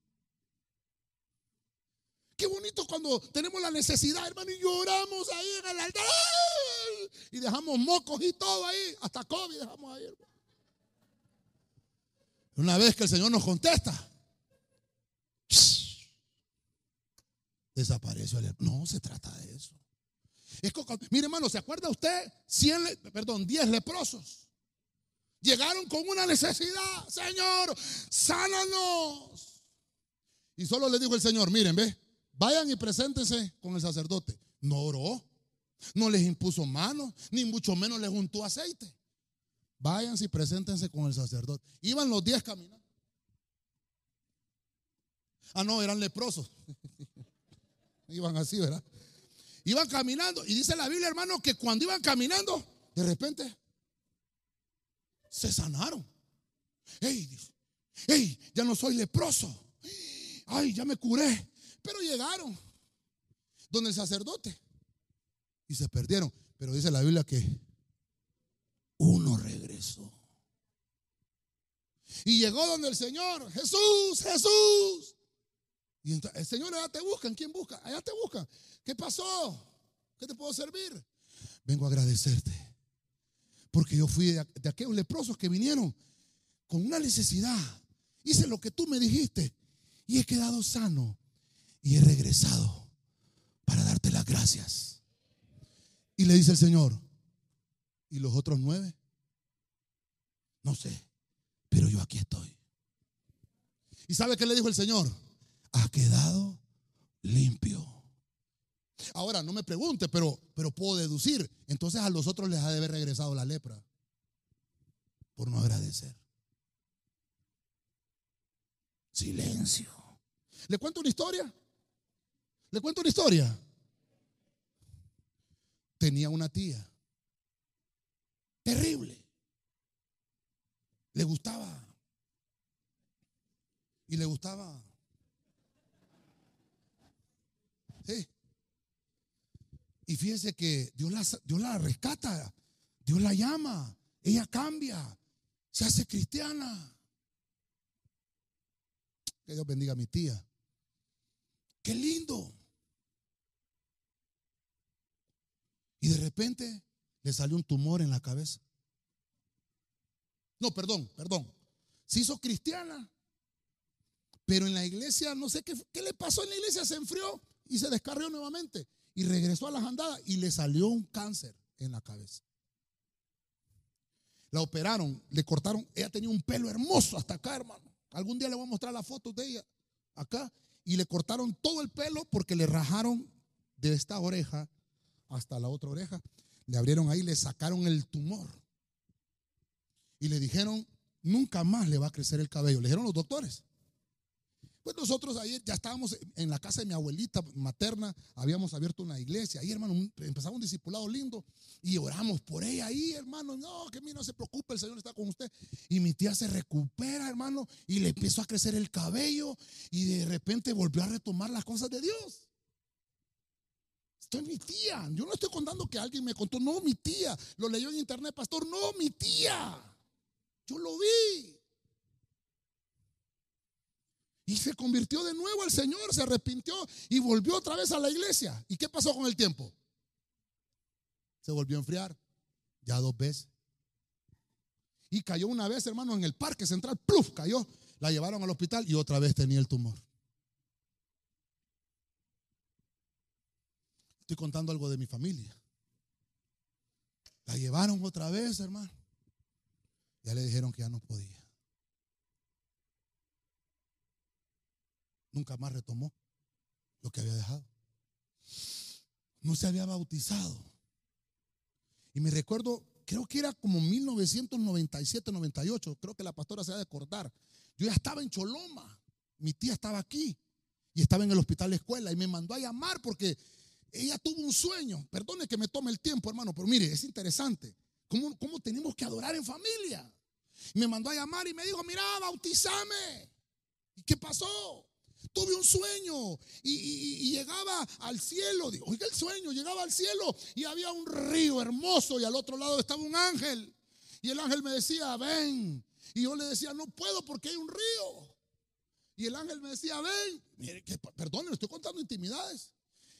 Qué bonito cuando tenemos la necesidad, hermano, y lloramos ahí en el altar. Y dejamos mocos y todo ahí. Hasta COVID dejamos ahí. Una vez que el Señor nos contesta, desapareció el No se trata de eso. Es mire, hermano, ¿se acuerda usted? 100, perdón, 10 leprosos. Llegaron con una necesidad, Señor, sánanos. Y solo le dijo el Señor, miren, ve, vayan y preséntense con el sacerdote. No oró, no les impuso manos, ni mucho menos les juntó aceite. Vayan y preséntense con el sacerdote. Iban los 10 caminando. Ah, no, eran leprosos. iban así, ¿verdad? Iban caminando. Y dice la Biblia, hermano, que cuando iban caminando, de repente se sanaron. Ey, ey, ya no soy leproso. Ay, ya me curé. Pero llegaron donde el sacerdote y se perdieron. Pero dice la Biblia que uno regresó. Y llegó donde el Señor, Jesús, Jesús. Y el Señor, allá te buscan. ¿Quién busca? Allá te buscan. ¿Qué pasó? ¿Qué te puedo servir? Vengo a agradecerte. Porque yo fui de, de aquellos leprosos que vinieron con una necesidad. Hice lo que tú me dijiste. Y he quedado sano. Y he regresado para darte las gracias. Y le dice el Señor, ¿y los otros nueve? No sé, pero yo aquí estoy. ¿Y sabe qué le dijo el Señor? ha quedado limpio. Ahora, no me pregunte, pero, pero puedo deducir. Entonces a los otros les ha de haber regresado la lepra por no agradecer. Silencio. ¿Le cuento una historia? ¿Le cuento una historia? Tenía una tía. Terrible. Le gustaba. Y le gustaba Y fíjese que Dios la, Dios la rescata, Dios la llama, ella cambia, se hace cristiana. Que Dios bendiga a mi tía. Qué lindo. Y de repente le salió un tumor en la cabeza. No, perdón, perdón. Se hizo cristiana. Pero en la iglesia, no sé qué, le pasó en la iglesia, se enfrió y se descarrió nuevamente. Y regresó a las andadas y le salió un cáncer en la cabeza. La operaron, le cortaron. Ella tenía un pelo hermoso hasta acá, hermano. Algún día le voy a mostrar la foto de ella acá. Y le cortaron todo el pelo porque le rajaron de esta oreja hasta la otra oreja. Le abrieron ahí, le sacaron el tumor. Y le dijeron, nunca más le va a crecer el cabello. Le dijeron los doctores. Pues nosotros ahí ya estábamos en la casa de mi abuelita materna, habíamos abierto una iglesia. Ahí, hermano, empezaba un discipulado lindo y oramos por ella ahí, hermano. No, que mí no se preocupe, el Señor está con usted. Y mi tía se recupera, hermano, y le empezó a crecer el cabello y de repente volvió a retomar las cosas de Dios. Esto es mi tía. Yo no estoy contando que alguien me contó, no, mi tía. Lo leyó en internet, pastor, no, mi tía. Yo lo vi. Y se convirtió de nuevo al Señor, se arrepintió y volvió otra vez a la iglesia. ¿Y qué pasó con el tiempo? Se volvió a enfriar, ya dos veces. Y cayó una vez, hermano, en el parque central, ¡pluf! Cayó. La llevaron al hospital y otra vez tenía el tumor. Estoy contando algo de mi familia. La llevaron otra vez, hermano. Ya le dijeron que ya no podía. Nunca más retomó lo que había dejado. No se había bautizado. Y me recuerdo, creo que era como 1997, 98, creo que la pastora se va a acordar. Yo ya estaba en Choloma, mi tía estaba aquí y estaba en el hospital de escuela y me mandó a llamar porque ella tuvo un sueño. Perdone que me tome el tiempo, hermano, pero mire, es interesante. ¿Cómo, cómo tenemos que adorar en familia? Me mandó a llamar y me dijo, mira, bautizame. ¿Y qué pasó? Tuve un sueño y, llegaba al cielo. Oiga el sueño, llegaba al cielo y había un río hermoso y al otro lado estaba un ángel. Y el ángel me decía, ven. Y yo le decía, no puedo porque hay un río. Y el ángel me decía, ven. Mire, que, le estoy contando intimidades.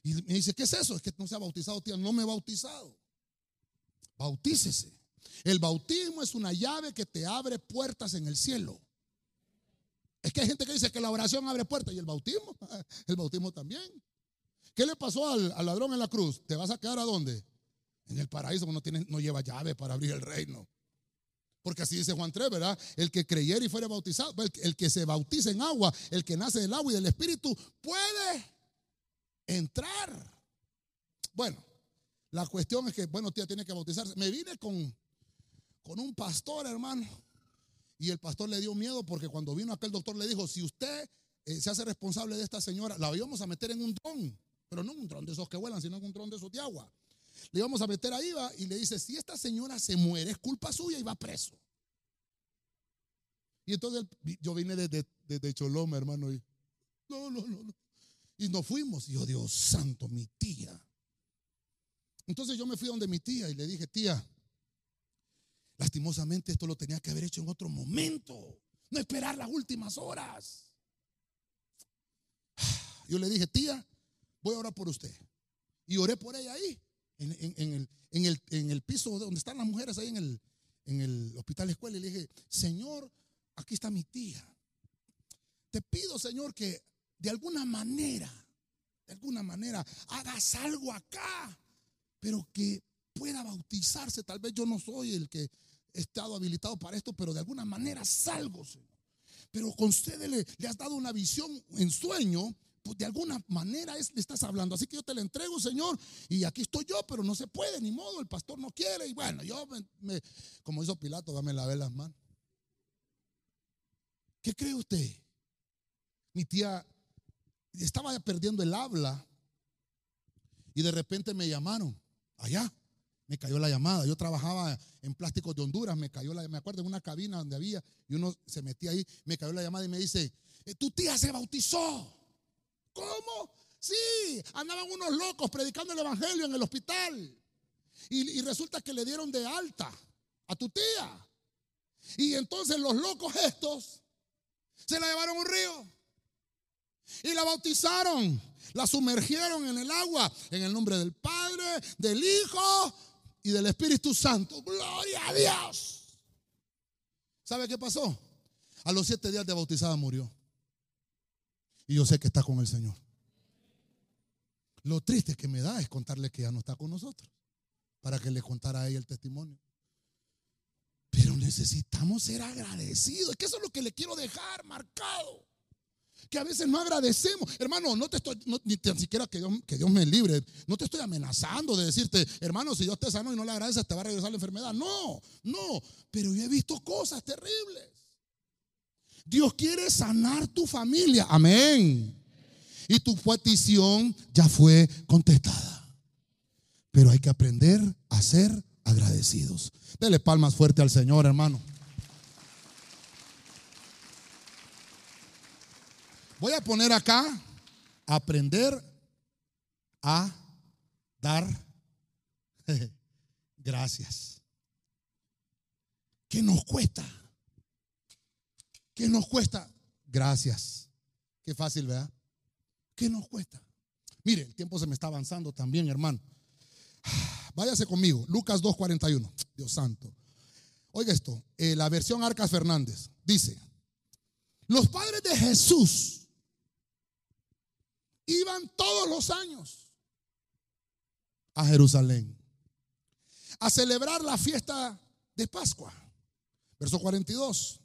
Y me dice, ¿qué es eso? Es que no se ha bautizado, tía. No me he bautizado. Bautícese. El bautismo es una llave que te abre puertas en el cielo. Es que hay gente que dice que la oración abre puertas y el bautismo, el bautismo también. ¿Qué le pasó al, ladrón en la cruz? ¿Te vas a quedar a dónde? En el paraíso, no, no lleva llave para abrir el reino. Porque así dice Juan 3, ¿verdad? El que creyera y fuera bautizado, el, el que se bautiza en agua, el que nace del agua y del espíritu, puede entrar. Bueno, la cuestión es que, bueno, tía tiene que bautizarse. Me vine con, con un pastor, hermano. Y el pastor le dio miedo porque cuando vino aquel doctor le dijo, si usted eh, se hace responsable de esta señora, la íbamos a meter en un dron, pero no un dron de esos que vuelan, sino un dron de esos de agua. Le íbamos a meter ahí va, y le dice, si esta señora se muere, es culpa suya y va preso. Y entonces yo vine desde, desde Choloma, hermano, y no, no, no, no. Y nos fuimos. Y yo, Dios santo, mi tía. Entonces yo me fui donde mi tía y le dije, tía, lastimosamente esto lo tenía que haber hecho en otro momento, no esperar las últimas horas. Yo le dije, tía, voy a orar por usted. Y oré por ella ahí, en, el, en el, piso donde están las mujeres, ahí en el, en el hospital escuela. Y le dije, Señor, aquí está mi tía. Te pido, Señor, que de alguna manera, de alguna manera, hagas algo acá, pero que pueda bautizarse. Tal vez yo no soy el que he estado habilitado para esto, pero de alguna manera salgo, Señor. Pero concédele, le has dado una visión en sueño, pues de alguna manera es, le estás hablando. Así que yo te la entrego, Señor, y aquí estoy yo, pero no se puede, ni modo, el pastor no quiere. Y bueno, yo, me, como hizo Pilato, dame la las manos. ¿Qué cree usted? Mi tía estaba perdiendo el habla y de repente me llamaron allá. Me cayó la llamada. Yo trabajaba en plásticos de Honduras. Me cayó la, me acuerdo en una cabina donde había y uno se metía ahí. Me cayó la llamada y me dice: eh, Tu tía se bautizó. ¿Cómo? Sí, andaban unos locos predicando el evangelio en el hospital. Y, y resulta que le dieron de alta a tu tía. Y entonces los locos estos se la llevaron a un río. Y la bautizaron, la sumergieron en el agua, en el nombre del Padre, del Hijo y del Espíritu Santo. Gloria a Dios. ¿Sabe qué pasó? A los siete días de bautizada murió. Y yo sé que está con el Señor. Lo triste que me da es contarle que ya no está con nosotros. Para que le contara a ella el testimonio. Pero necesitamos ser agradecidos. Es que eso es lo que le quiero dejar marcado que a veces no agradecemos. Hermano, no te estoy, ni tan siquiera que Dios, me libre, no te estoy amenazando de decirte, hermano, si Dios te sanó y no le agradeces, te va a regresar la enfermedad. No, no, pero yo he visto cosas terribles. Dios quiere sanar tu familia, amén. Y tu petición ya fue contestada. Pero hay que aprender a ser agradecidos. Dele palmas fuerte al Señor, hermano. Voy a poner acá, aprender a dar gracias. ¿Qué nos cuesta? ¿Qué nos cuesta? Gracias. Qué fácil, ¿verdad? ¿Qué nos cuesta? Mire, el tiempo se me está avanzando también, hermano. Váyase conmigo, Lucas 2.41, Dios santo. Oiga esto, eh, la versión Arcas Fernández dice, los padres de Jesús iban todos los años a Jerusalén a celebrar la fiesta de Pascua. Verso 42.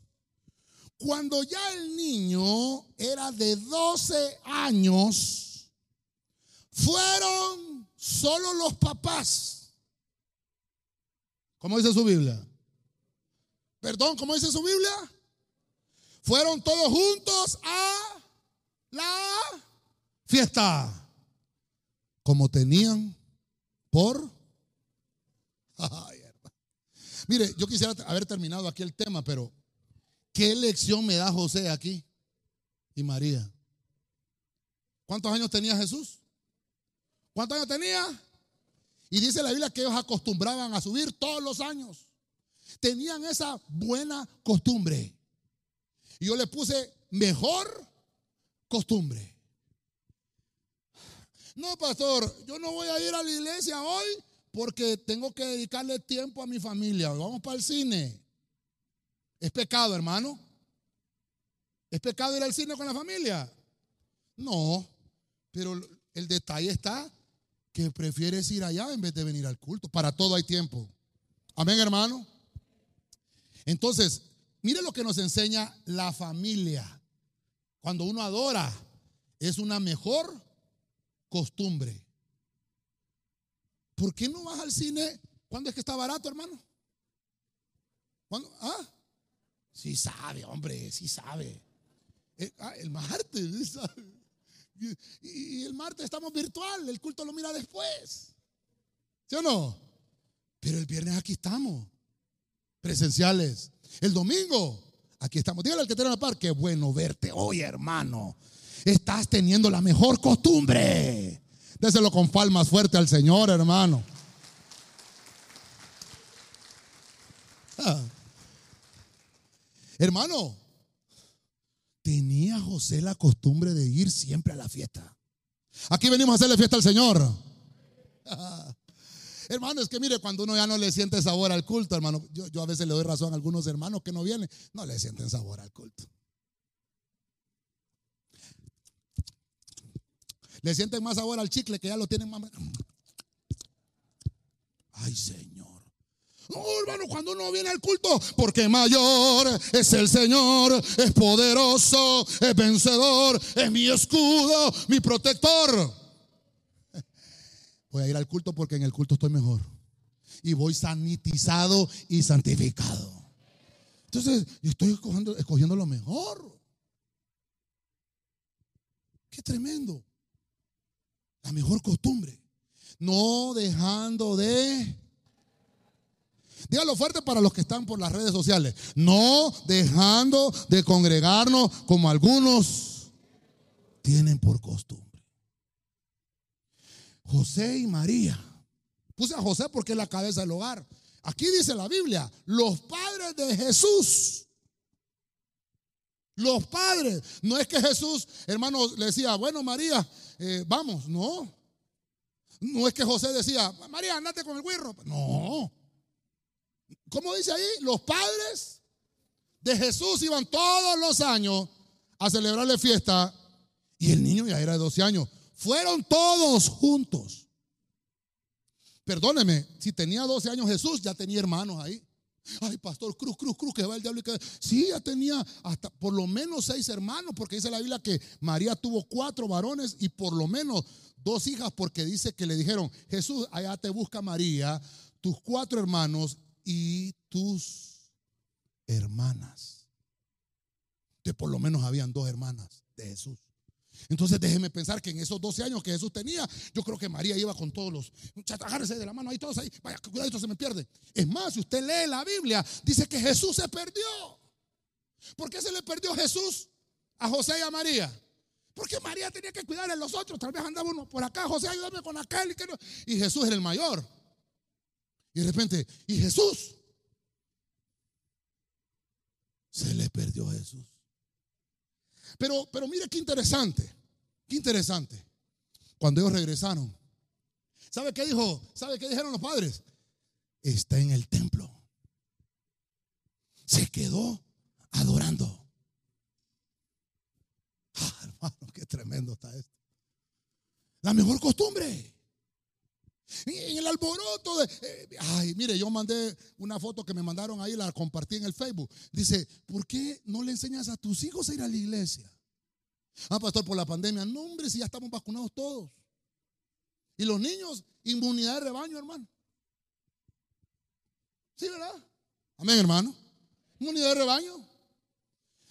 Cuando ya el niño era de 12 años, fueron solo los papás. ¿Cómo dice su Biblia? Perdón, ¿cómo dice su Biblia? Fueron todos juntos a la fiesta, como tenían por... Mire, yo quisiera haber terminado aquí el tema, pero ¿qué lección me da José aquí y María? ¿Cuántos años tenía Jesús? ¿Cuántos años tenía? Y dice la Biblia que ellos acostumbraban a subir todos los años. Tenían esa buena costumbre. Y yo le puse mejor costumbre. No, pastor, yo no voy a ir a la iglesia hoy porque tengo que dedicarle tiempo a mi familia. Vamos para el cine. ¿Es pecado, hermano? ¿Es pecado ir al cine con la familia? No, pero el detalle está que prefieres ir allá en vez de venir al culto. Para todo hay tiempo. Amén, hermano. Entonces, mire lo que nos enseña la familia. Cuando uno adora, es una mejor costumbre. ¿Por qué no vas al cine cuando es que está barato, hermano? ¿Cuándo? ¿Ah? Sí sabe, hombre, sí sabe. Eh, ah, el martes, Y, el martes estamos virtual, el culto lo mira después. ¿Sí o no? Pero el viernes aquí estamos, presenciales. El domingo, aquí estamos. Dígale al que tiene la par, qué bueno verte hoy, hermano. Estás teniendo la mejor costumbre. Déselo con palmas fuerte al Señor, hermano. Ah. Hermano, tenía José la costumbre de ir siempre a la fiesta. Aquí venimos a hacerle fiesta al Señor. Hermano, es que mire, cuando uno ya no le siente sabor al culto, hermano, yo, a veces le doy razón a algunos hermanos que no vienen, no le sienten sabor al culto. Le sienten más sabor al chicle que ya lo tienen más. Ay, Señor. No, hermano, cuando uno viene al culto, porque mayor es el Señor, es poderoso, es vencedor, es mi escudo, mi protector. Voy a ir al culto porque en el culto estoy mejor. Y voy sanitizado y santificado. Entonces, estoy escogiendo, escogiendo lo mejor. Qué tremendo la mejor costumbre. No dejando de... Dígalo fuerte para los que están por las redes sociales. No dejando de congregarnos como algunos tienen por costumbre. José y María. Puse a José porque es la cabeza del hogar. Aquí dice la Biblia, los padres de Jesús. Los padres. No es que Jesús, hermano, le decía, bueno, María, eh, vamos, no. No es que José decía, María, andate con el guirro. No. ¿Cómo dice ahí? Los padres de Jesús iban todos los años a celebrarle fiesta y el niño ya era de 12 años. Fueron todos juntos. Perdóneme, si tenía 12 años Jesús, ya tenía hermanos ahí. Ay, pastor, cruz, cruz, cruz, que va el diablo y que. Sí, ya tenía hasta por lo menos seis hermanos, porque dice la Biblia que María tuvo cuatro varones y por lo menos dos hijas, porque dice que le dijeron: Jesús, allá te busca María, tus cuatro hermanos y tus hermanas. Que por lo menos habían dos hermanas de Jesús. Entonces déjeme pensar que en esos 12 años que Jesús tenía, yo creo que María iba con todos los, muchachos, agárrese de la mano ahí todos ahí, vaya, cuidado, se me pierde. Es más, si usted lee la Biblia, dice que Jesús se perdió. ¿Por qué se le perdió Jesús a José y a María? Porque María tenía que cuidar a los otros, tal vez andaba uno por acá, José ayúdame con aquel y, y Jesús era el mayor. Y de repente, y Jesús se le perdió a Jesús. Pero, pero mire qué interesante, qué interesante. Cuando ellos regresaron, ¿sabe qué dijo? ¿Sabe qué dijeron los padres? Está en el templo. Se quedó adorando. Ah, hermano, qué tremendo está esto. La mejor costumbre. En el alboroto de... Eh, ay, mire, yo mandé una foto que me mandaron ahí, la compartí en el Facebook. Dice, ¿por qué no le enseñas a tus hijos a ir a la iglesia? Ah, pastor, por la pandemia. No, hombre, si ya estamos vacunados todos. Y los niños, inmunidad de rebaño, hermano. Sí, ¿verdad? Amén, hermano. Inmunidad de rebaño.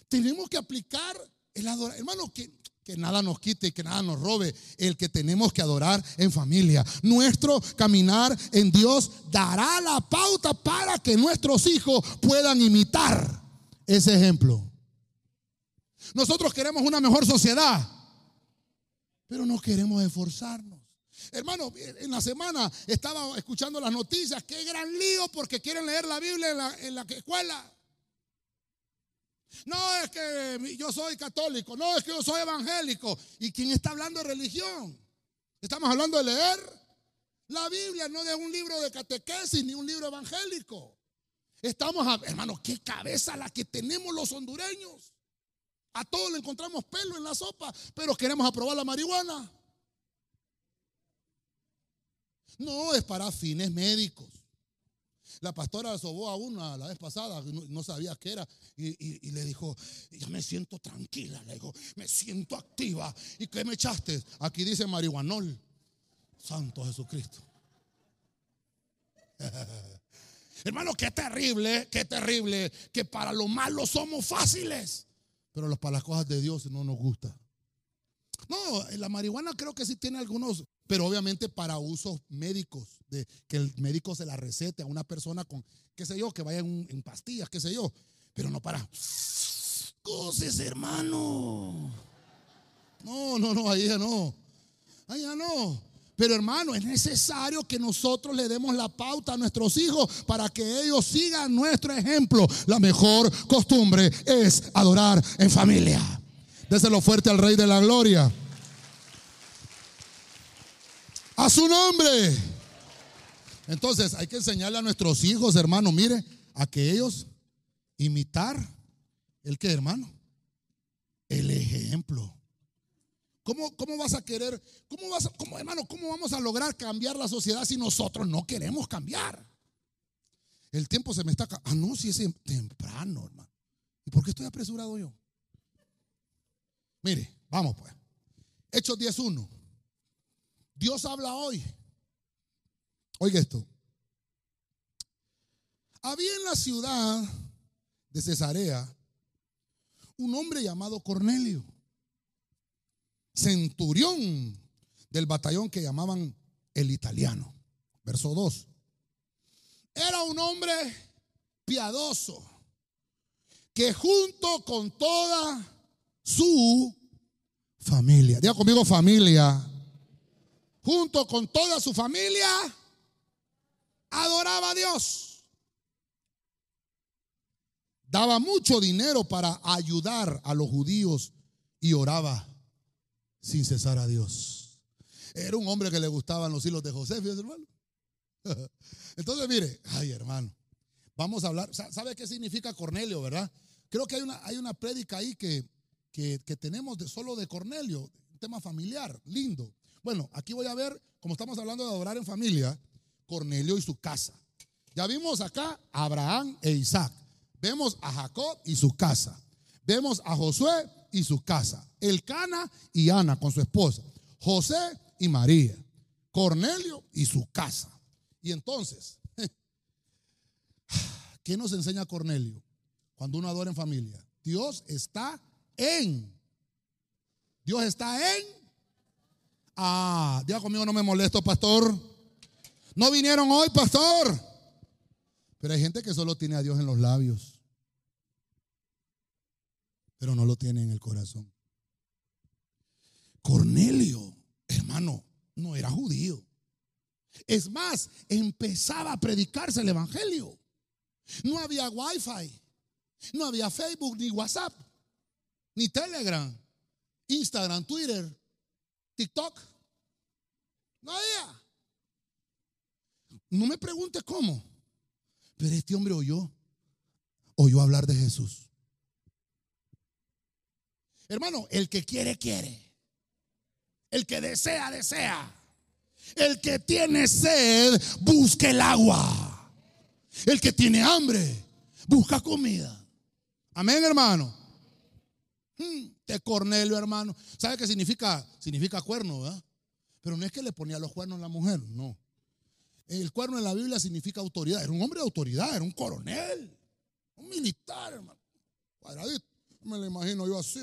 Tenemos que aplicar el adorar. Hermano, que que nada nos quite y que nada nos robe, el que tenemos que adorar en familia. Nuestro caminar en Dios dará la pauta para que nuestros hijos puedan imitar ese ejemplo. Nosotros queremos una mejor sociedad, pero no queremos esforzarnos. Hermano, en la semana estaba escuchando las noticias, qué gran lío porque quieren leer la Biblia en la, en la escuela. No es que yo soy católico, no es que yo soy evangélico. ¿Y quién está hablando de religión? Estamos hablando de leer la Biblia, no de un libro de catequesis ni un libro evangélico. Estamos, hermano, qué cabeza la que tenemos los hondureños. A todos le encontramos pelo en la sopa, pero queremos aprobar la marihuana. No es para fines médicos. La pastora sobó a una la vez pasada, no, sabía qué era, y, le dijo, yo me siento tranquila, le dijo, me siento activa. ¿Y qué me echaste? Aquí dice marihuanol. Santo Jesucristo. Hermano, qué terrible, qué terrible, que para lo malo somos fáciles, pero para las cosas de Dios no nos gusta. No, la marihuana creo que sí tiene algunos pero obviamente para usos médicos, de que el médico se la recete a una persona con, qué sé yo, que vaya en, pastillas, qué sé yo, pero no para cosas, hermano. No, no, no, ahí ya no. Ahí ya no. Pero hermano, es necesario que nosotros le demos la pauta a nuestros hijos para que ellos sigan nuestro ejemplo. La mejor costumbre es adorar en familia. Déselo fuerte al Rey de la Gloria. A su nombre. Entonces hay que enseñarle a nuestros hijos, hermano, mire, a que ellos imitar el que, hermano, el ejemplo. ¿Cómo, ¿Cómo, vas a querer, cómo vas, cómo, hermano, cómo vamos a lograr cambiar la sociedad si nosotros no queremos cambiar? El tiempo se me está, ah, no, si es temprano, hermano. ¿Y por qué estoy apresurado yo? Mire, vamos pues. Hechos 10.1. Dios habla hoy. Oiga esto. Había en la ciudad de Cesarea un hombre llamado Cornelio, centurión del batallón que llamaban el italiano. Verso 2. Era un hombre piadoso que junto con toda su familia, diga conmigo familia, junto con toda su familia, adoraba a Dios. Daba mucho dinero para ayudar a los judíos y oraba sin cesar a Dios. Era un hombre que le gustaban los hilos de José, hermano. Entonces, mire, ay hermano, vamos a hablar. ¿Sabe qué significa Cornelio, verdad? Creo que hay una, hay una prédica ahí que, que, tenemos de, solo de Cornelio, un tema familiar, lindo. Bueno, aquí voy a ver, como estamos hablando de adorar en familia, Cornelio y su casa. Ya vimos acá a Abraham e Isaac. Vemos a Jacob y su casa. Vemos a Josué y su casa. Elcana y Ana con su esposa. José y María. Cornelio y su casa. Y entonces, ¿qué nos enseña Cornelio cuando uno adora en familia? Dios está en. Dios está en Ah, diga conmigo, no me molesto, pastor. No vinieron hoy, pastor. Pero hay gente que solo tiene a Dios en los labios, pero no lo tiene en el corazón. Cornelio, hermano, no era judío. Es más, empezaba a predicarse el evangelio. No había wifi, no había Facebook ni WhatsApp. Ni Telegram, Instagram, Twitter, TikTok. No había. No me pregunte cómo, pero este hombre oyó, oyó hablar de Jesús. Hermano, el que quiere, quiere. El que desea, desea. El que tiene sed, busca el agua. El que tiene hambre, busca comida. Amén, hermano. De Cornelio, hermano. ¿Sabe qué significa? Significa cuerno, ¿verdad? Pero no es que le ponía los cuernos a la mujer, no. El cuerno en la Biblia significa autoridad. Era un hombre de autoridad, era un coronel, un militar, hermano. Cuadradito. Me lo imagino yo así.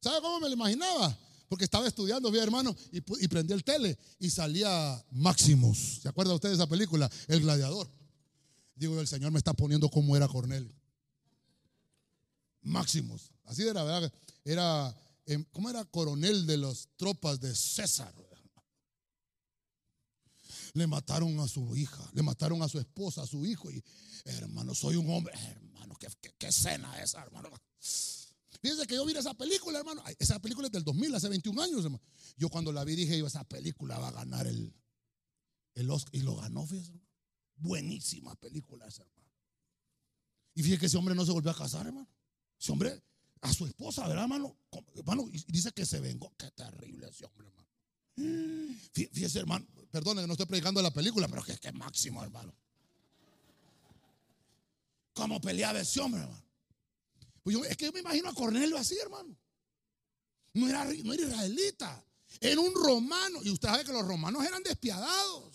¿Sabe cómo me lo imaginaba? Porque estaba estudiando, vi hermano, y, y prendí el tele y salía Maximus. ¿Se acuerda usted de esa película? El gladiador. Digo, el Señor me está poniendo como era Cornelio. Maximus. Así era, ¿verdad? Era, em, ¿cómo era? Coronel de las tropas de César. Le mataron a su hija, le mataron a su esposa, a su hijo. Y, hermano, soy un hombre. Hermano, qué, qué, escena esa, hermano. Fíjense que yo vi esa película, hermano. Esa película es del 2000, hace 21 años, hermano. Yo cuando la vi dije, esa película va a ganar el, el Oscar. Y lo ganó, fíjense. Buenísima película esa, hermano. Y fíjense que ese hombre no se volvió a casar, hermano. Ese hombre, a su esposa, ¿verdad, hermano? Hermano, y dice que se vengó. Qué terrible ese hombre, hermano. Fíjese, hermano, perdone que no estoy predicando la película, pero que es que máximo, hermano. ¿Cómo peleaba ese hombre, hermano? Pues es que yo me imagino a Cornelio así, hermano. No era, no era israelita, era un romano. Y usted sabe que los romanos eran despiadados.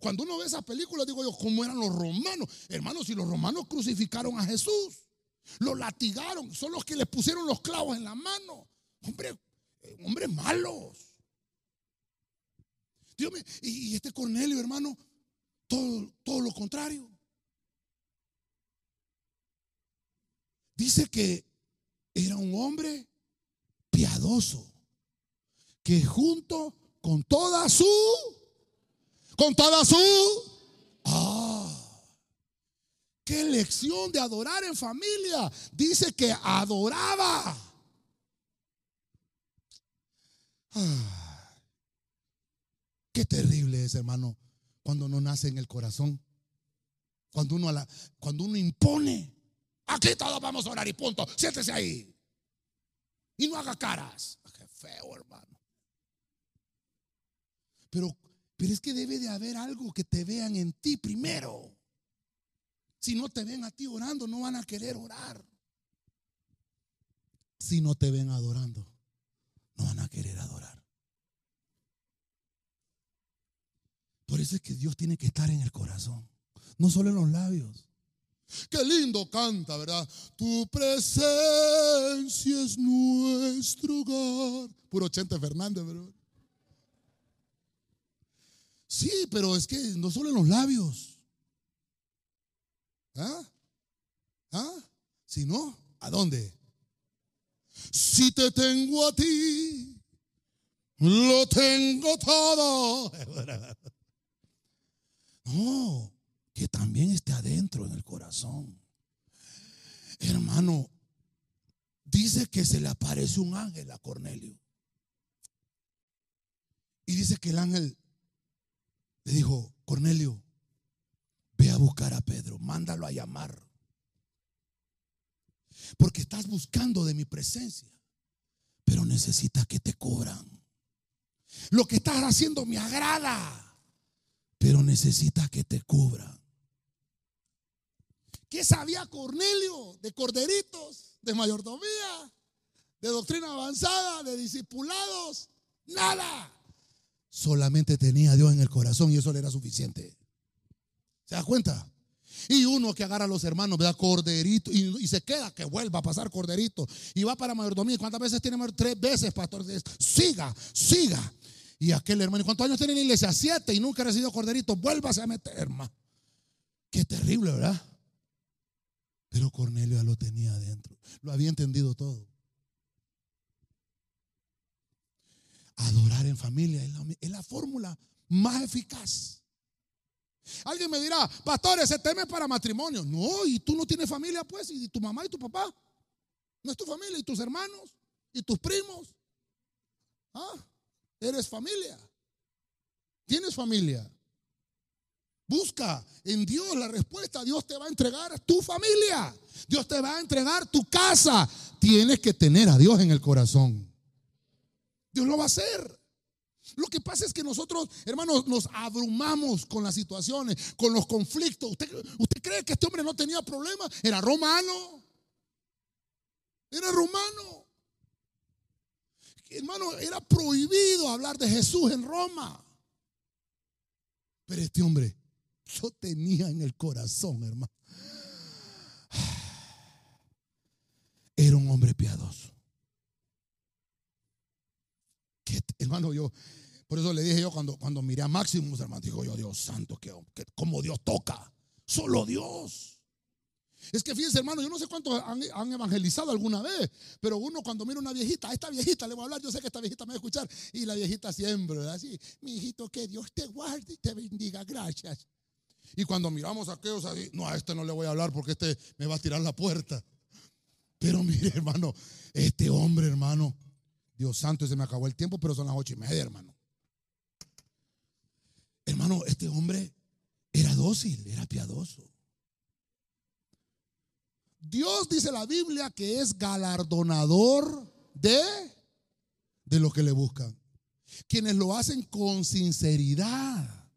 Cuando uno ve esas películas, digo yo, ¿cómo eran los romanos? Hermanos, si los romanos crucificaron a Jesús. Lo latigaron. Son los que le pusieron los clavos en la mano. Hombre, eh, hombres malos. Dios y este Cornelio, hermano, todo, todo lo contrario. Dice que era un hombre piadoso, que junto con toda su, con toda su, ah, Qué lección de adorar en familia. Dice que adoraba. qué terrible es, hermano, cuando no nace en el corazón. Cuando uno, cuando uno impone. Aquí todos vamos a orar y punto. Siéntese ahí. Y no haga caras. Qué feo, hermano. Pero, pero es que debe de haber algo que te vean en ti primero. Si no te ven a ti orando, no van a querer orar. Si no te ven adorando, no van a querer adorar. Por eso es que Dios tiene que estar en el corazón, no solo en los labios. Qué lindo canta, ¿verdad? Tu presencia es nuestro hogar. Puro Chente Fernández, ¿verdad? Sí, pero es que no solo en los labios. ¿Ah? ¿Ah? Si no, ¿a dónde? Si te tengo a ti, lo tengo todo. No, que también esté adentro en el corazón. Hermano, dice que se le aparece un ángel a Cornelio. Y dice que el ángel le dijo, Cornelio, Ve a buscar a Pedro, mándalo a llamar. Porque estás buscando de mi presencia, pero necesitas que te cobran. Lo que estás haciendo me agrada, pero necesitas que te cubran. ¿Qué sabía Cornelio de corderitos, de mayordomía, de doctrina avanzada, de discipulados? Nada. Solamente tenía a Dios en el corazón y eso le era suficiente. ¿Se da cuenta? Y uno que agarra a los hermanos, da corderito y, se queda, que vuelva a pasar corderito. Y va para mayordomía. ¿Cuántas veces tiene Tres veces, pastor. Siga, siga. Y aquel hermano, ¿cuántos años tiene en la iglesia? Siete y nunca ha recibido corderito. Vuélvase a meter, hermano. Qué terrible, ¿verdad? Pero Cornelio ya lo tenía adentro. Lo había entendido todo. Adorar en familia es la fórmula más eficaz. Alguien me dirá, pastor, ese tema es para matrimonio. No, y tú no tienes familia, pues, y tu mamá y tu papá. No es tu familia y tus hermanos y tus primos. Ah, eres familia. Tienes familia. Busca en Dios la respuesta. Dios te va a entregar tu familia. Dios te va a entregar tu casa. Tienes que tener a Dios en el corazón. Dios lo va a hacer. Lo que pasa es que nosotros, hermanos, nos abrumamos con las situaciones, con los conflictos. ¿Usted, ¿Usted, cree que este hombre no tenía problemas? Era romano. Era romano. Hermano, era prohibido hablar de Jesús en Roma. Pero este hombre yo tenía en el corazón, hermano. Era un hombre piadoso. hermano, yo, por eso le dije yo cuando, cuando miré a Máximo, hermano, digo yo, Dios santo, que, como Dios toca, solo Dios. Es que fíjense, hermano, yo no sé cuántos han, evangelizado alguna vez, pero uno cuando mira una viejita, a esta viejita le voy a hablar, yo sé que esta viejita me va a escuchar, y la viejita siempre. Así, mi hijito, que Dios te guarde y te bendiga, gracias. Y cuando miramos a aquellos así, no, a este no le voy a hablar porque este me va a tirar la puerta. Pero mire, hermano, este hombre, hermano, Dios santo, se me acabó el tiempo, pero son las ocho y media, hermano. Hermano, este hombre era dócil, era piadoso. Dios dice la Biblia que es galardonador de, de lo que le buscan. Quienes lo hacen con sinceridad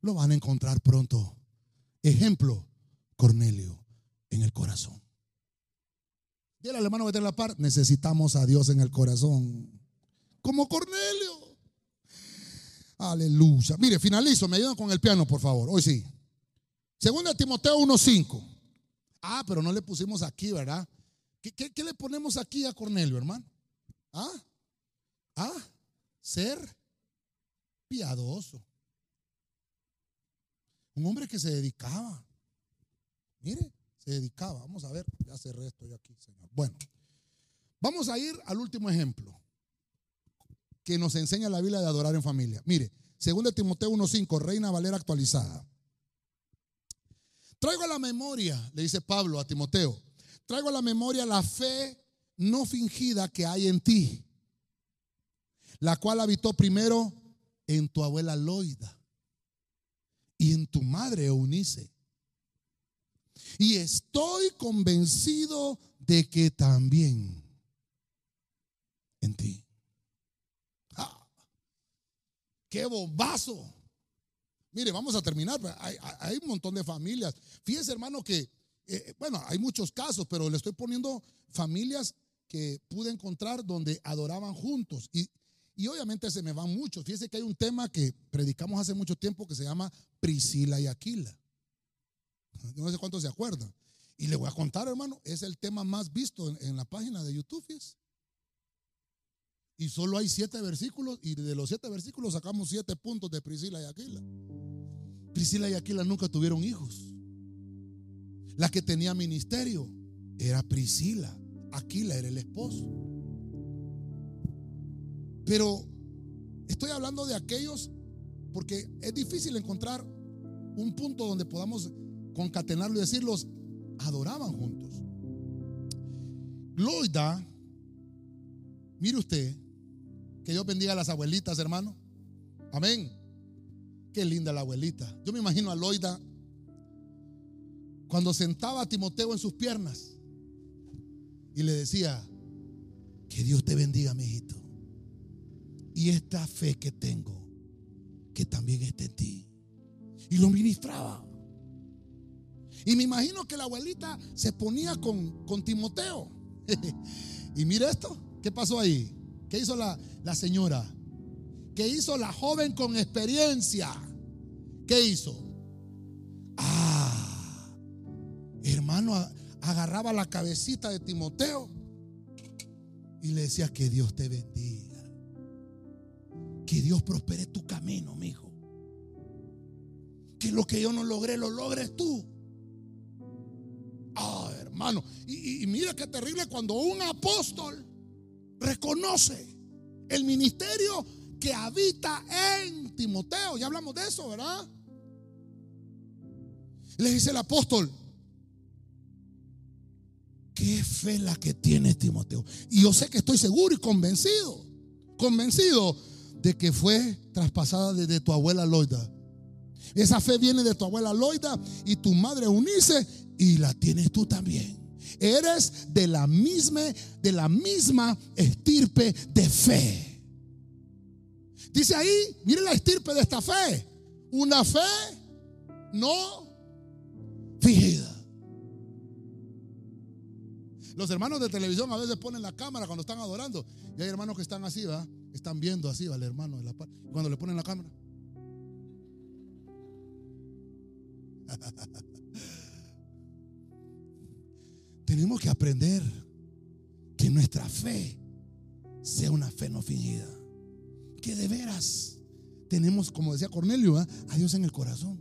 lo van a encontrar pronto. Ejemplo, Cornelio en el corazón. Dile al hermano que la par, necesitamos a Dios en el corazón. Como Cornelio. Aleluya. Mire, finalizo, me ayudan con el piano, por favor. Hoy sí. Segunda Timoteo 1.5. Ah, pero no le pusimos aquí, ¿verdad? ¿Qué, ¿Qué, le ponemos aquí a Cornelio, hermano? ¿Ah? ¿Ah? Ser piadoso. Un hombre que se dedicaba. Mire, se dedicaba. Vamos a ver, ya cerré esto yo aquí, Señor. Bueno, vamos a ir al último ejemplo que nos enseña la Biblia de adorar en familia. Mire, 2 Timoteo 1.5, Reina Valera actualizada. Traigo a la memoria, le dice Pablo a Timoteo, traigo a la memoria la fe no fingida que hay en ti, la cual habitó primero en tu abuela Loida y en tu madre Eunice. Y estoy convencido de que también en ti. Ah, ¡Qué bombazo! Mire, vamos a terminar. Hay, un montón de familias. Fíjese, hermano, que, eh, bueno, hay muchos casos, pero le estoy poniendo familias que pude encontrar donde adoraban juntos. Y y obviamente se me van muchos. Fíjense que hay un tema que predicamos hace mucho tiempo que se llama Priscila y Aquila. No sé cuántos se acuerdan. Y le voy a contar, hermano, es el tema más visto en, la página de YouTube. Y solo hay siete versículos y de los siete versículos sacamos siete puntos de Priscila y Aquila. Priscila y Aquila nunca tuvieron hijos. La que tenía ministerio era Priscila. Aquila era el esposo. Pero estoy hablando de aquellos porque es difícil encontrar un punto donde podamos concatenarlo y decirlos, adoraban juntos. Loida, mire usted, que Dios bendiga a las abuelitas, hermano. Amén. Qué linda la abuelita. Yo me imagino a Loida cuando sentaba a Timoteo en sus piernas y le decía, que Dios te bendiga, mi hijito y esta fe que tengo, que también esté en ti. Y lo ministraba. Y me imagino que la abuelita se ponía con, con Timoteo. y mire esto, ¿qué pasó ahí? ¿Qué hizo la, la señora? ¿Qué hizo la joven con experiencia? ¿Qué hizo? Ah, hermano, agarraba la cabecita de Timoteo y le decía que Dios te bendiga. Que Dios prospere tu camino, mi hijo. Que lo que yo no logré, lo logres tú. Ah, hermano. Y, mira qué terrible cuando un apóstol reconoce el ministerio que habita en Timoteo. Ya hablamos de eso, ¿verdad? Le dice el apóstol, qué fe la que tiene Timoteo. Y yo sé que estoy seguro y convencido, convencido de que fue traspasada desde tu abuela Loida. Esa fe viene de tu abuela Loida y tu madre Unice y la tienes tú también. Eres de la misma de la misma estirpe de fe. Dice ahí, mire la estirpe de esta fe. Una fe no fingida. Los hermanos de televisión a veces ponen la cámara cuando están adorando. Y hay hermanos que están así, ¿va? Están viendo así, ¿va? El hermano de la Cuando le ponen la cámara. Tenemos que aprender que nuestra fe sea una fe no fingida. Que de veras tenemos, como decía Cornelio, a Dios en el corazón.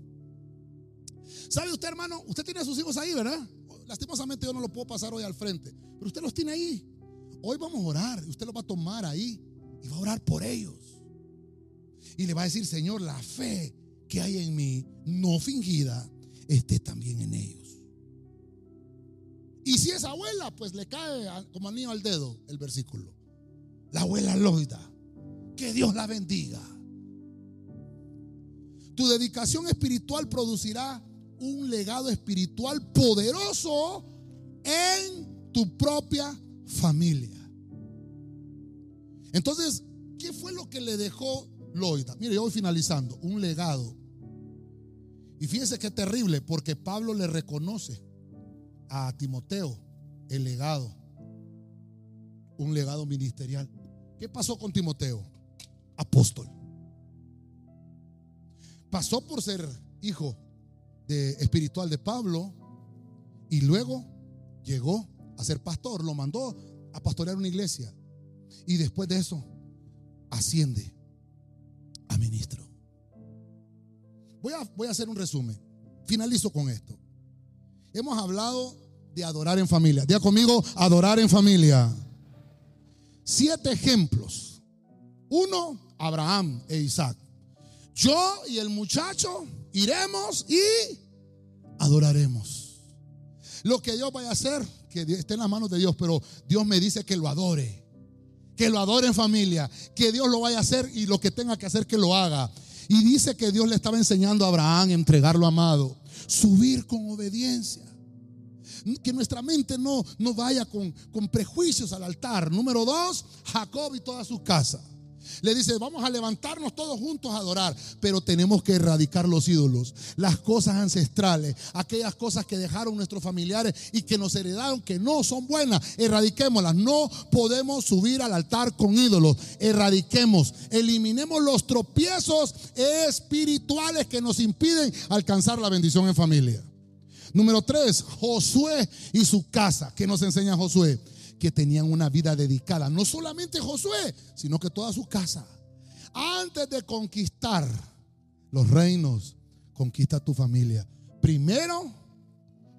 ¿Sabe usted, hermano? Usted tiene a sus hijos ahí, ¿verdad? Lastimosamente yo no lo puedo pasar hoy al frente, pero usted los tiene ahí. Hoy vamos a orar, usted los va a tomar ahí y va a orar por ellos. Y le va a decir, Señor, la fe que hay en mí, no fingida, esté también en ellos. Y si es abuela, pues le cae como anillo al dedo el versículo. La abuela Loida, que Dios la bendiga. Tu dedicación espiritual producirá un legado espiritual poderoso en tu propia familia. Entonces, ¿qué fue lo que le dejó Loida? Mire, yo voy finalizando, un legado. Y fíjese qué terrible, porque Pablo le reconoce a Timoteo el legado, un legado ministerial. ¿Qué pasó con Timoteo? Apóstol. Pasó por ser hijo espiritual de Pablo y luego llegó a ser pastor, lo mandó a pastorear una iglesia y después de eso asciende a ministro. Voy a, voy a hacer un resumen. Finalizo con esto. Hemos hablado de adorar en familia. Diga conmigo, adorar en familia. Siete ejemplos. Uno, Abraham e Isaac. Yo y el muchacho iremos y adoraremos. Lo que Dios vaya a hacer, que esté en las manos de Dios, pero Dios me dice que lo adore. Que lo adore en familia, que Dios lo vaya a hacer y lo que tenga que hacer que lo haga. Y dice que Dios le estaba enseñando a Abraham a entregarlo amado, subir con obediencia. Que nuestra mente no, no vaya con, con prejuicios al altar. Número dos, Jacob y toda su casa. Le dice, vamos a levantarnos todos juntos a adorar, pero tenemos que erradicar los ídolos, las cosas ancestrales, aquellas cosas que dejaron nuestros familiares y que nos heredaron que no son buenas, erradiquémoslas. No podemos subir al altar con ídolos, erradiquemos, eliminemos los tropiezos espirituales que nos impiden alcanzar la bendición en familia. Número tres, Josué y su casa. ¿Qué nos enseña Josué? que tenían una vida dedicada. No solamente Josué, sino que toda su casa. Antes de conquistar los reinos, conquista tu familia. Primero,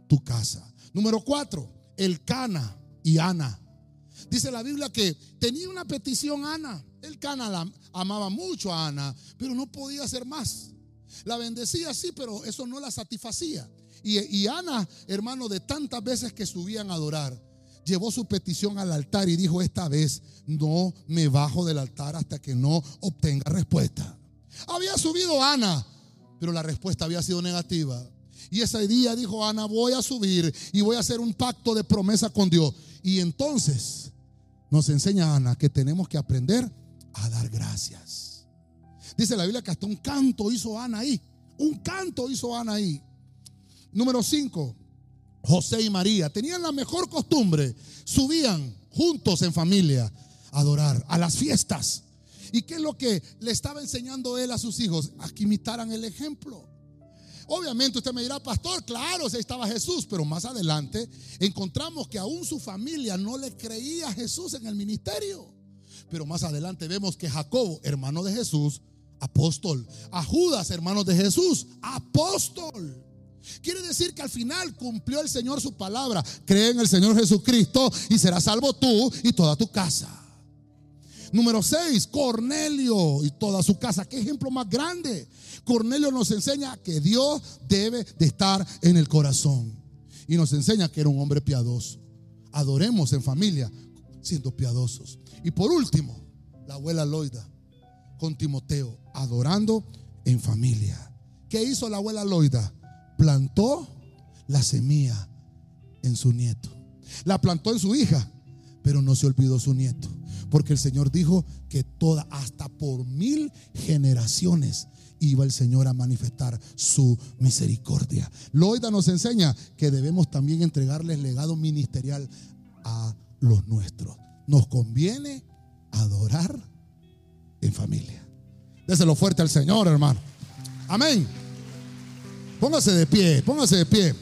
tu casa. Número cuatro, el Cana y Ana. Dice la Biblia que tenía una petición Ana. El Cana la amaba mucho a Ana, pero no podía hacer más. La bendecía sí, pero eso no la satisfacía. Y, Ana, hermano, de tantas veces que subían a adorar, llevó su petición al altar y dijo, esta vez no me bajo del altar hasta que no obtenga respuesta. Había subido Ana, pero la respuesta había sido negativa. Y ese día dijo Ana, voy a subir y voy a hacer un pacto de promesa con Dios. Y entonces nos enseña Ana que tenemos que aprender a dar gracias. Dice la Biblia que hasta un canto hizo Ana ahí. Un canto hizo Ana ahí. Número 5. José y María tenían la mejor costumbre, subían juntos en familia a adorar a las fiestas. ¿Y qué es lo que le estaba enseñando él a sus hijos? A que imitaran el ejemplo. Obviamente usted me dirá, pastor, claro, si estaba Jesús, pero más adelante encontramos que aún su familia no le creía a Jesús en el ministerio. Pero más adelante vemos que Jacobo, hermano de Jesús, apóstol. A Judas, hermano de Jesús, apóstol. Quiere decir que al final cumplió el Señor su palabra. Cree en el Señor Jesucristo y serás salvo tú y toda tu casa. Número 6, Cornelio y toda su casa. ¿Qué ejemplo más grande? Cornelio nos enseña que Dios debe de estar en el corazón. Y nos enseña que era un hombre piadoso. adoremos en familia siendo piadosos. Y por último, la abuela Loida con Timoteo, adorando en familia. ¿Qué hizo la abuela Loida? Plantó la semilla en su nieto. La plantó en su hija, pero no se olvidó su nieto. Porque el Señor dijo que toda, hasta por mil generaciones, iba el Señor a manifestar su misericordia. Loida nos enseña que debemos también entregarles legado ministerial a los nuestros. Nos conviene adorar en familia. Déselo fuerte al Señor, hermano. Amén. Póngase de pie, póngase de pie.